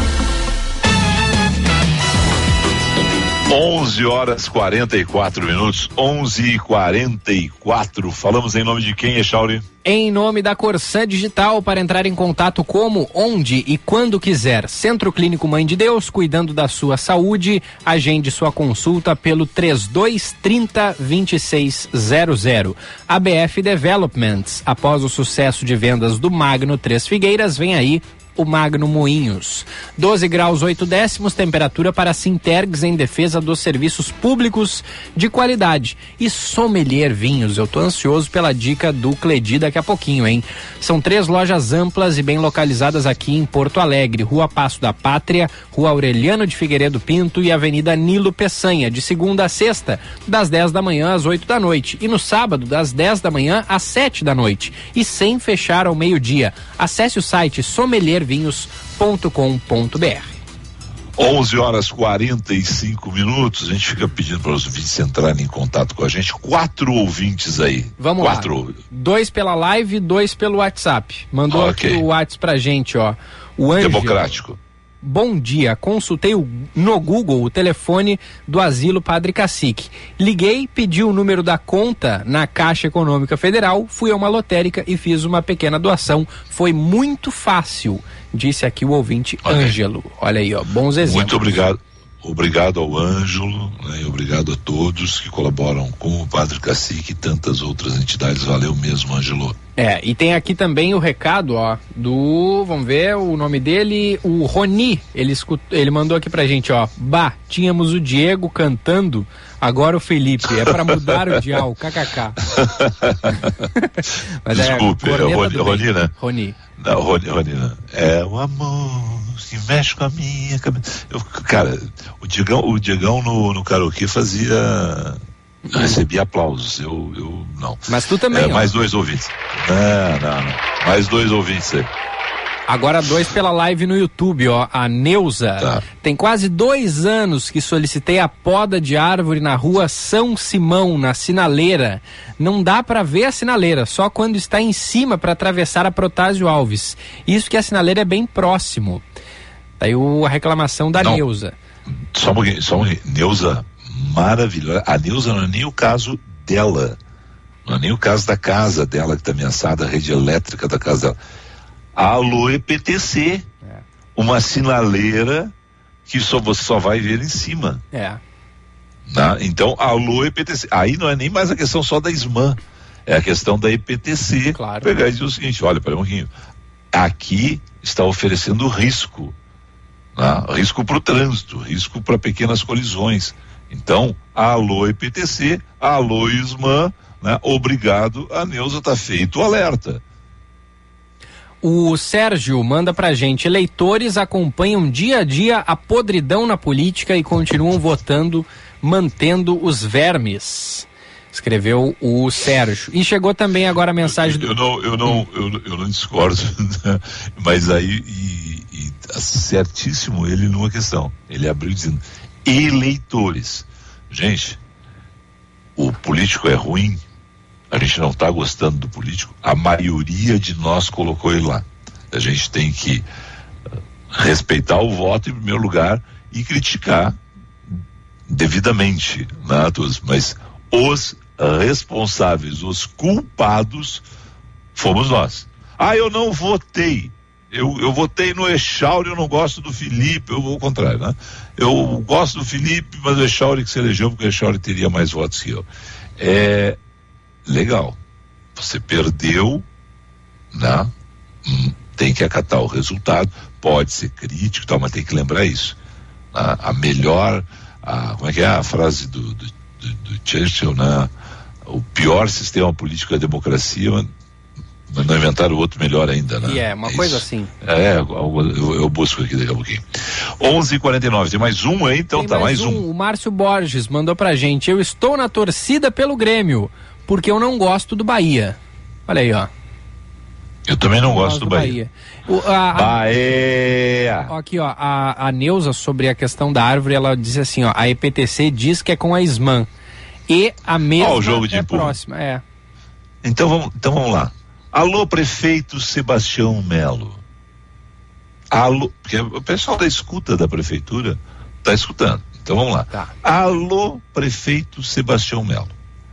11 horas 44 minutos, 11 e 44 Falamos em nome de quem, Echauri?
Em nome da Corsã Digital, para entrar em contato como, onde e quando quiser. Centro Clínico Mãe de Deus, cuidando da sua saúde. Agende sua consulta pelo 3230 2600. ABF Developments. Após o sucesso de vendas do Magno Três Figueiras, vem aí o Magno Moinhos. 12 graus 8 décimos, temperatura para Sintergs em defesa dos serviços públicos de qualidade. E Sommelier Vinhos, eu tô ansioso pela dica do Cledi daqui a pouquinho, hein? São três lojas amplas e bem localizadas aqui em Porto Alegre, Rua Passo da Pátria, Rua Aureliano de Figueiredo Pinto e Avenida Nilo Peçanha, de segunda a sexta, das 10 da manhã às 8 da noite. E no sábado, das 10 da manhã às 7 da noite. E sem fechar ao meio-dia. Acesse o site sommeliervinhos.com.br.
11 horas 45 minutos. A gente fica pedindo para os ouvintes entrarem em contato com a gente. Quatro ouvintes aí.
Vamos
Quatro.
lá. Dois pela live, dois pelo WhatsApp. Mandou
Ok.
aqui o WhatsApp pra gente, ó. O Ângelo.
Democrático.
Bom dia, consultei o- no Google o telefone do Asilo Padre Cacique. Liguei, pedi o número da conta na Caixa Econômica Federal, fui a uma lotérica e fiz uma pequena doação. Foi muito fácil, disse aqui o ouvinte Ângelo. Olha aí, ó, bons exemplos.
Muito obrigado. Obrigado ao Ângelo, né, e obrigado a todos que colaboram com o Padre Cacique e tantas outras entidades. Valeu mesmo, Ângelo.
É, e tem aqui também o recado, ó, do, vamos ver o nome dele, o Roni, ele, escut, ele mandou aqui pra gente, ó, bah, tínhamos o Diego cantando, agora o Felipe, é pra mudar o dial, kkk. Mas é
Desculpe, é,
corneta
Roni. Roni, né?
Roni.
Não, Roni, Roni, não. É o amor que mexe com a minha cabeça. Eu, cara, o Diegão, o Diegão no, no karaokê fazia. Recebia aplausos. Eu, eu não.
Mas tu também,
É, mais dois ouvintes. Não, não, não. Mais dois ouvintes aí.
Agora dois pela live no YouTube, ó. A Neuza.
Tá.
Tem quase dois anos que solicitei a poda de árvore na rua São Simão, na sinaleira. Não dá pra ver a sinaleira, só quando está em cima para atravessar a Protásio Alves. Isso que a sinaleira é bem próximo. Daí o, a reclamação da
Não.
Neuza.
Só um pouquinho, só um pouquinho. Neuza, maravilhosa. A Neuza não é nem o caso dela. Não é nem o caso da casa dela que está ameaçada, a rede elétrica da casa dela. Alô EPTC. Uma sinaleira que só você só vai ver em cima.
É.
Tá? Então, alô EPTC. Aí não é nem mais a questão só da SMAN. É a questão da EPTC.
Claro.
Pegar e dizer o seguinte: olha, peraí um pouquinho. Aqui está oferecendo risco. Tá? Risco para o trânsito, risco para pequenas colisões. Então, alô EPTC, alô ISMAN, né? obrigado, a Neuza está feito o alerta.
O Sérgio manda pra gente: eleitores acompanham dia a dia a podridão na política e continuam votando, mantendo os vermes. Escreveu o Sérgio. E chegou também agora a mensagem do.
Eu não, eu não, eu, não- eu não discordo, né? mas aí e, e certíssimo ele numa questão. Ele abriu dizendo eleitores. Gente, o político é ruim, a gente não está gostando do político, a maioria de nós colocou ele lá. A gente tem que eh, respeitar o voto em primeiro lugar e criticar devidamente, né, todos, mas os responsáveis, os culpados, fomos nós. Ah, eu não votei. Eu, eu votei no Echauri, eu não gosto do Felipe, eu vou ao contrário, né? Eu gosto do Felipe, mas o Echauri que se elegeu, porque o Echauri teria mais votos que eu. É legal. Você perdeu, né? Hum, tem que acatar o resultado, pode ser crítico, tal, mas tem que lembrar isso. A, a melhor, a, como é que é a frase do, do, do, do Churchill, né? O pior sistema político é a democracia, mas não inventaram outro melhor ainda, né?
E é, uma coisa
isso.
assim.
É, eu, eu busco aqui daqui a pouquinho. 11:49 tem mais um aí, então
Tem
tá, mais, um.
O Márcio Borges mandou pra gente: Eu estou na torcida pelo Grêmio, porque eu não gosto do Bahia. Olha aí, ó.
Eu também não gosto do Bahia.
O, a, a-
Bahia!
Ó, Aqui, ó, a, a Neuza, sobre a questão da árvore, ela disse assim, ó, a EPTC diz que é com a SMAN. E a mesma
Ó, o jogo de
é
empurra.
próxima, é.
Então vamos, então vamos lá. Alô, prefeito Sebastião Melo. Alô, porque o pessoal da escuta da prefeitura está escutando. Então vamos lá.
Tá.
Alô, prefeito Sebastião Melo.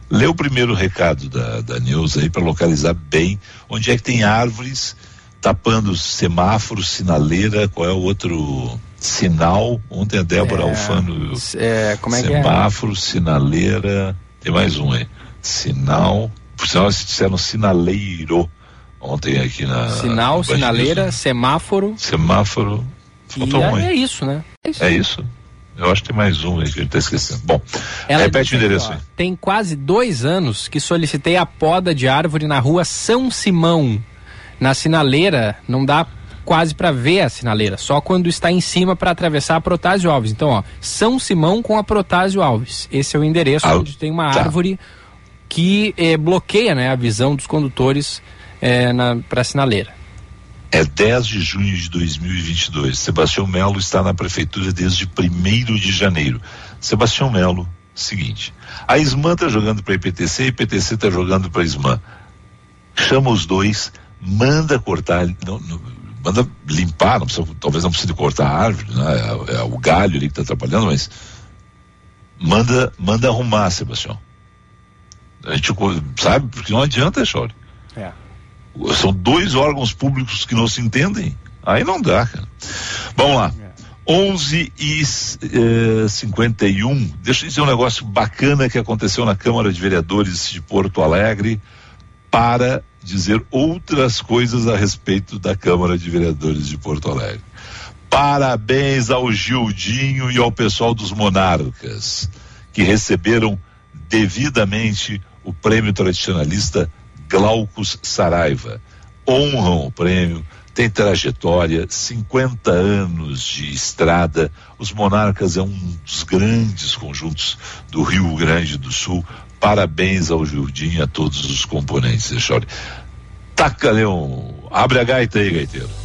Lê o primeiro recado da, da Neuza aí para localizar bem onde é que tem árvores tapando semáforos, sinaleira, qual é o outro sinal? Ontem a Débora
É,
Alfano.
é, como é que é?
Semáforo, sinaleira, tem mais um aí. Sinal, por sinal eles disseram sinaleiro ontem aqui na.
Sinal, sinaleira, semáforo.
Semáforo.
E
Faltou um
é, é isso, né? É isso.
É isso? Eu acho que tem mais um aí que a gente tá esquecendo. Bom,
Ela
repete
disse
o endereço
ó. Tem quase dois anos que solicitei a poda de árvore na rua São Simão. Na sinaleira, não dá quase para ver a sinaleira, só quando está em cima para atravessar a Protásio Alves. Então, ó, São Simão com a Protásio Alves. Esse é o endereço
Ah,
onde tem uma
tá.
árvore que eh, bloqueia né, a visão dos condutores eh, para a sinaleira.
É 10 de junho de 2022. Sebastião Melo está na prefeitura desde 1 de janeiro. Sebastião Melo, seguinte. A ISMAN está jogando para a IPTC, a IPTC está jogando para a ISMAN. Chama os dois, manda cortar, não, não, manda limpar, não precisa, talvez não precise cortar a árvore, né? é, é, o galho ali que está atrapalhando, mas manda, manda arrumar, Sebastião. A gente sabe, porque não adianta, Chore. É. São dois órgãos públicos que não se entendem. Aí não dá, cara. Vamos lá. É. 11 e eh, 51. Deixa eu dizer um negócio bacana que aconteceu na Câmara de Vereadores de Porto Alegre para dizer outras coisas a respeito da Câmara de Vereadores de Porto Alegre. Parabéns ao Gildinho e ao pessoal dos Monarcas, que receberam devidamente o prêmio tradicionalista Glaucus Saraiva. Honram o prêmio, tem trajetória, 50 anos de estrada. Os Monarcas é um dos grandes conjuntos do Rio Grande do Sul. Parabéns ao Jurdinho e a todos os componentes. Taca, Leão. Abre a gaita aí, gaiteiro.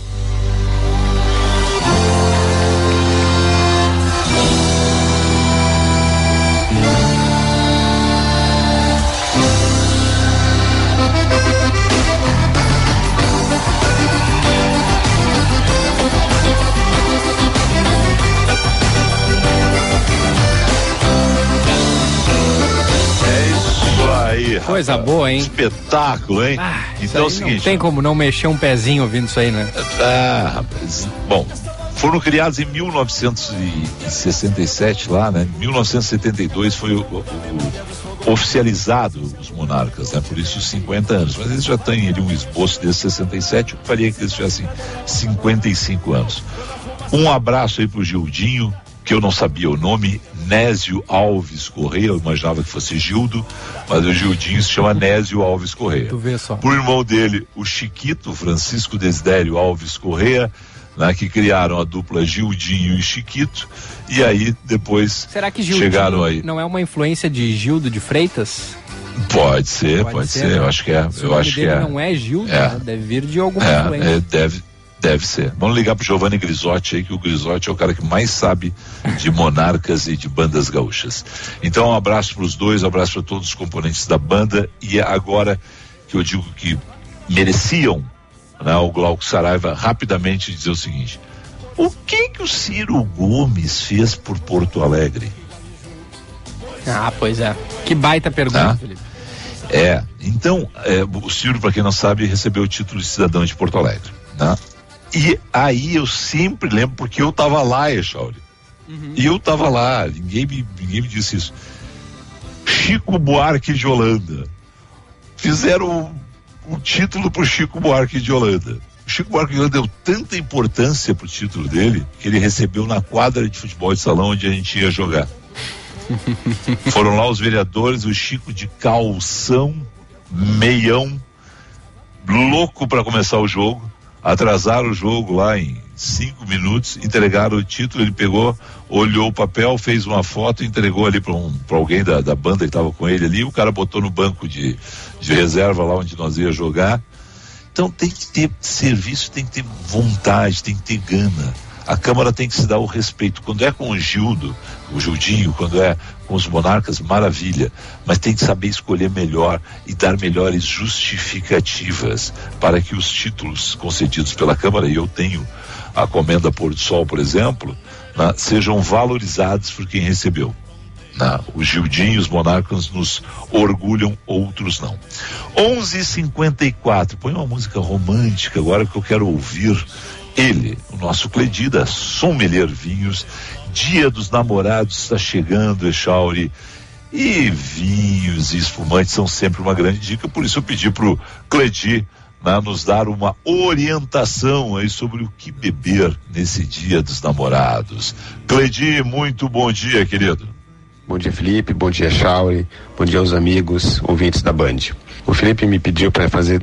Coisa boa, hein?
Espetáculo, hein? Ah,
então é o seguinte. Não tem como não mexer um pezinho ouvindo isso aí, né?
Ah, rapaz. Bom, foram criados em 1967 lá, né? 1972 foi o, o, o, oficializado os monarcas, né? Por isso 50 anos. Mas eles já têm ali um esboço desde 67, eu faria que eles tivessem 55 anos. Um abraço aí pro Gildinho, que eu não sabia o nome, Nésio Alves Correia, eu imaginava que fosse Gildo, mas o Gildinho se chama Nésio Alves Correia. Tu
vê só.
Por irmão dele, o Chiquito, Francisco Desidério Alves Correia, né, que criaram a dupla Gildinho e Chiquito, e aí depois
Será que Gildinho
chegaram aí.
não é uma influência de Gildo de Freitas?
Pode ser, pode, pode ser, ser né? eu acho que é.
Se
eu acho que é.
não é Gildo, é. Né? deve vir de alguma
é,
influência.
É, deve, Deve ser. Vamos ligar pro Giovanni Grisotti aí, que o Grisotti é o cara que mais sabe de monarcas e de bandas gaúchas. Então, um abraço para os dois, um abraço para todos os componentes da banda. E agora que eu digo que mereciam né, o Glauco Saraiva rapidamente dizer o seguinte: o que que o Ciro Gomes fez por Porto Alegre?
Ah, pois é. Que baita pergunta, ah? Felipe.
É, então, é, o Ciro, para quem não sabe, recebeu o título de cidadão de Porto Alegre. Né? E aí eu sempre lembro, porque eu tava lá, Echauri. Uhum. E eu tava lá, ninguém me, ninguém me disse isso. Chico Buarque de Holanda. Fizeram o, o título pro Chico Buarque de Holanda. O Chico Buarque de Holanda deu tanta importância pro título dele que ele recebeu na quadra de futebol de salão onde a gente ia jogar. Foram lá os vereadores, o Chico de calção, meião, louco para começar o jogo atrasaram o jogo lá em cinco minutos, entregaram o título, ele pegou, olhou o papel, fez uma foto, entregou ali para um, alguém da, da banda que estava com ele ali, o cara botou no banco de, de reserva lá onde nós ia jogar. Então tem que ter serviço, tem que ter vontade, tem que ter gana a Câmara tem que se dar o respeito. Quando é com o Gildo, o Gildinho, quando é com os monarcas, maravilha. Mas tem que saber escolher melhor e dar melhores justificativas para que os títulos concedidos pela Câmara, e eu tenho a Comenda Pôr do Sol, por exemplo, sejam valorizados por quem recebeu. Né? Os Gildinho, os monarcas nos orgulham, outros não. 11:54. Põe uma música romântica agora que eu quero ouvir ele, o nosso Cledida, Sommelier Vinhos, Dia dos Namorados está chegando, Echauri. E vinhos e espumantes são sempre uma grande dica, por isso eu pedi pro Cledi né, nos dar uma orientação aí sobre o que beber nesse Dia dos Namorados. Cledi, muito bom dia, querido.
Bom dia, Felipe. Bom dia, Chauri. Bom dia aos amigos, ouvintes da Band. O Felipe me pediu para fazer,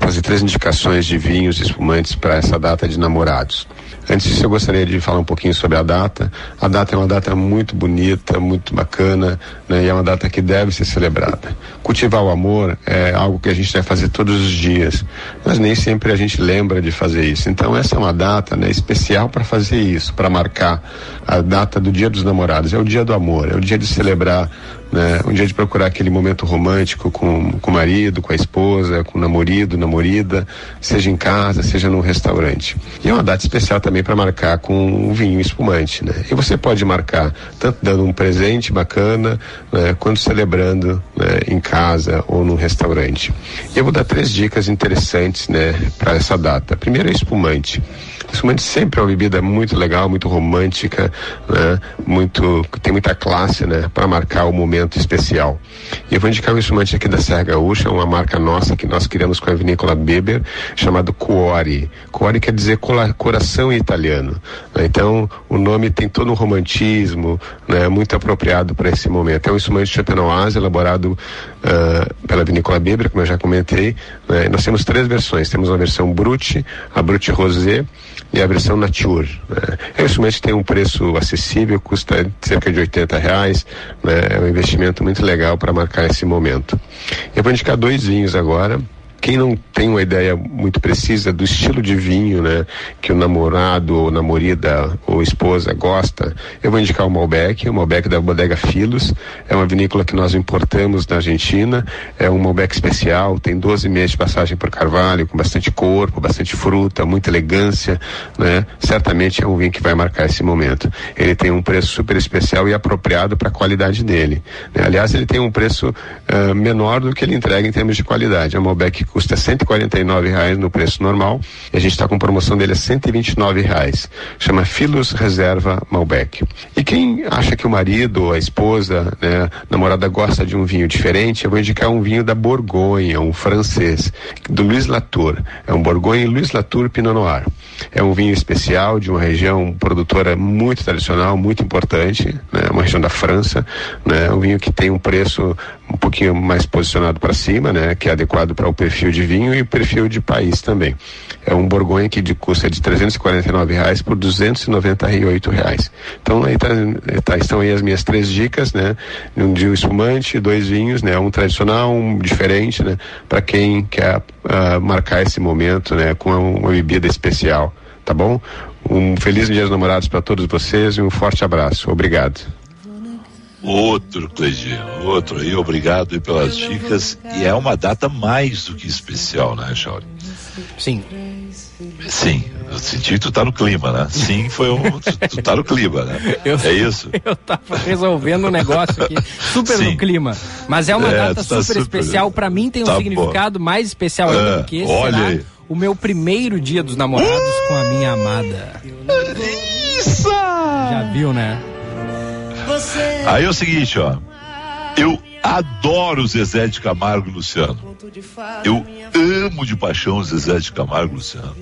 fazer três indicações de vinhos e espumantes para essa data de namorados. Antes disso, eu gostaria de falar um pouquinho sobre a data. A data é uma data muito bonita, muito bacana, né? E é uma data que deve ser celebrada. Cultivar o amor é algo que a gente deve fazer todos os dias, mas nem sempre a gente lembra de fazer isso. Então, essa é uma data, né, especial para fazer isso, para marcar a data do Dia dos Namorados. É o dia do amor, é o dia de celebrar né? Um dia de procurar aquele momento romântico com, com o marido, com a esposa, com o namorado, namorida, seja em casa, seja num restaurante. E é uma data especial também para marcar com um vinho espumante, né? E você pode marcar tanto dando um presente bacana, né? Quanto celebrando né? em casa ou num restaurante. E eu vou dar três dicas interessantes, né? Para essa data. Primeiro é espumante. Espumante sempre é uma bebida muito legal, muito romântica, né? Muito, tem muita classe, né? Para marcar o momento especial. E eu vou indicar um espumante aqui da Serra Gaúcha, uma marca nossa que nós criamos com a vinícola Beber, chamado Cuori. Cuori quer dizer coração em italiano. Né? Então, o nome tem todo um romantismo, né? Muito apropriado para esse momento. É um espumante de Champenoise, elaborado uh, pela vinícola Beber, como eu já comentei. Né? Nós temos três versões. Temos uma versão Brut, a Brut Rosé e a versão Nature. Né? É um instrumento que tem um preço acessível, custa cerca de 80 reais, né? é um investimento muito legal para marcar esse momento. Eu vou indicar dois vinhos agora. Quem não tem uma ideia muito precisa do estilo de vinho, né, que o namorado ou namorada ou esposa gosta, eu vou indicar o Malbec, o Malbec da Bodega Filos. É uma vinícola que nós importamos da Argentina. É um Malbec especial, tem 12 meses de passagem por carvalho, com bastante corpo, bastante fruta, muita elegância, né? Certamente é um vinho que vai marcar esse momento. Ele tem um preço super especial e apropriado para a qualidade dele. Né? Aliás, ele tem um preço uh, menor do que ele entrega em termos de qualidade. É um Malbec custa 149 reais no preço normal e a gente está com promoção dele a 129 reais. Chama Filos Reserva Malbec. E quem acha que o marido, a esposa, né, a namorada gosta de um vinho diferente, eu vou indicar um vinho da Borgonha, um francês, do Luiz Latour. É um Borgonha Luiz Latour Pinot Noir. É um vinho especial de uma região produtora muito tradicional, muito importante, né, uma região da França, né, um vinho que tem um preço um pouquinho mais posicionado para cima, né, que é adequado para o perfil de vinho e o perfil de país também. É um Borgonha que de, custa de 349 reais por 298 reais. Então aí tá, tá, estão aí as minhas três dicas, né, um de um espumante, dois vinhos, né, um tradicional, um diferente, né, para quem quer uh, marcar esse momento, né, com uma bebida especial, tá bom? Um feliz Dia dos Namorados para todos vocês e um forte abraço. Obrigado.
Outro, Cleidinho, outro aí, obrigado aí pelas dicas. E é uma data mais do que especial, né, Chauri?
Sim.
Sim, eu senti que tu tá no clima, né? Sim, foi um. Tu, tu tá no clima, né?
Eu,
é isso?
Eu tava resolvendo um negócio aqui, super Sim. no clima. Mas é uma é, data tá super, super, especial. Para mim tem um tá significado bom. mais especial ainda é, do que esse.
Olha será aí.
o meu primeiro dia dos namorados com a minha amada.
Isso!
Já viu, né?
Aí é o seguinte, ó. Eu adoro Zezé de Camargo e Luciano. Eu amo de paixão o Zezé de Camargo e Luciano.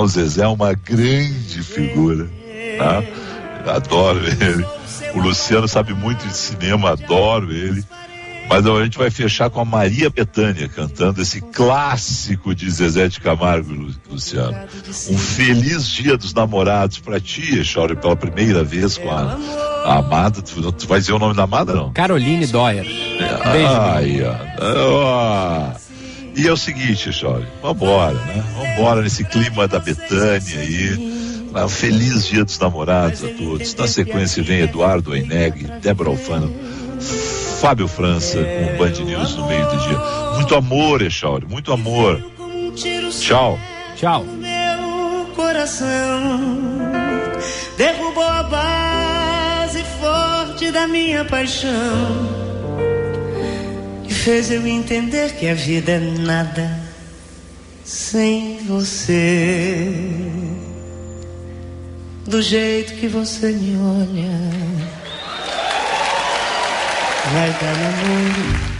O Zezé é uma grande figura. Tá? Adoro ele. O Luciano sabe muito de cinema, adoro ele. Mas a gente vai fechar com a Maria Betânia cantando esse clássico de Zezé de Camargo, Luciano. Um feliz dia dos namorados para ti, Chore, pela primeira vez com a, a amada. Tu, tu, vai dizer o nome da amada, não?
Caroline Doyer.
Beijo. Ai, ó. E é o seguinte, Chore, vambora, né? Vambora nesse clima da Betânia aí. Um feliz dia dos namorados a todos. Na sequência vem Eduardo Eneg, Débora Alfano Fábio França com o Band News no meio do dia. Muito amor, Echauri, muito amor. Tchau.
Tchau.
Meu coração derrubou a base forte da minha paixão e fez eu entender que a vida é nada sem você. Do jeito que você me olha vai dar namoro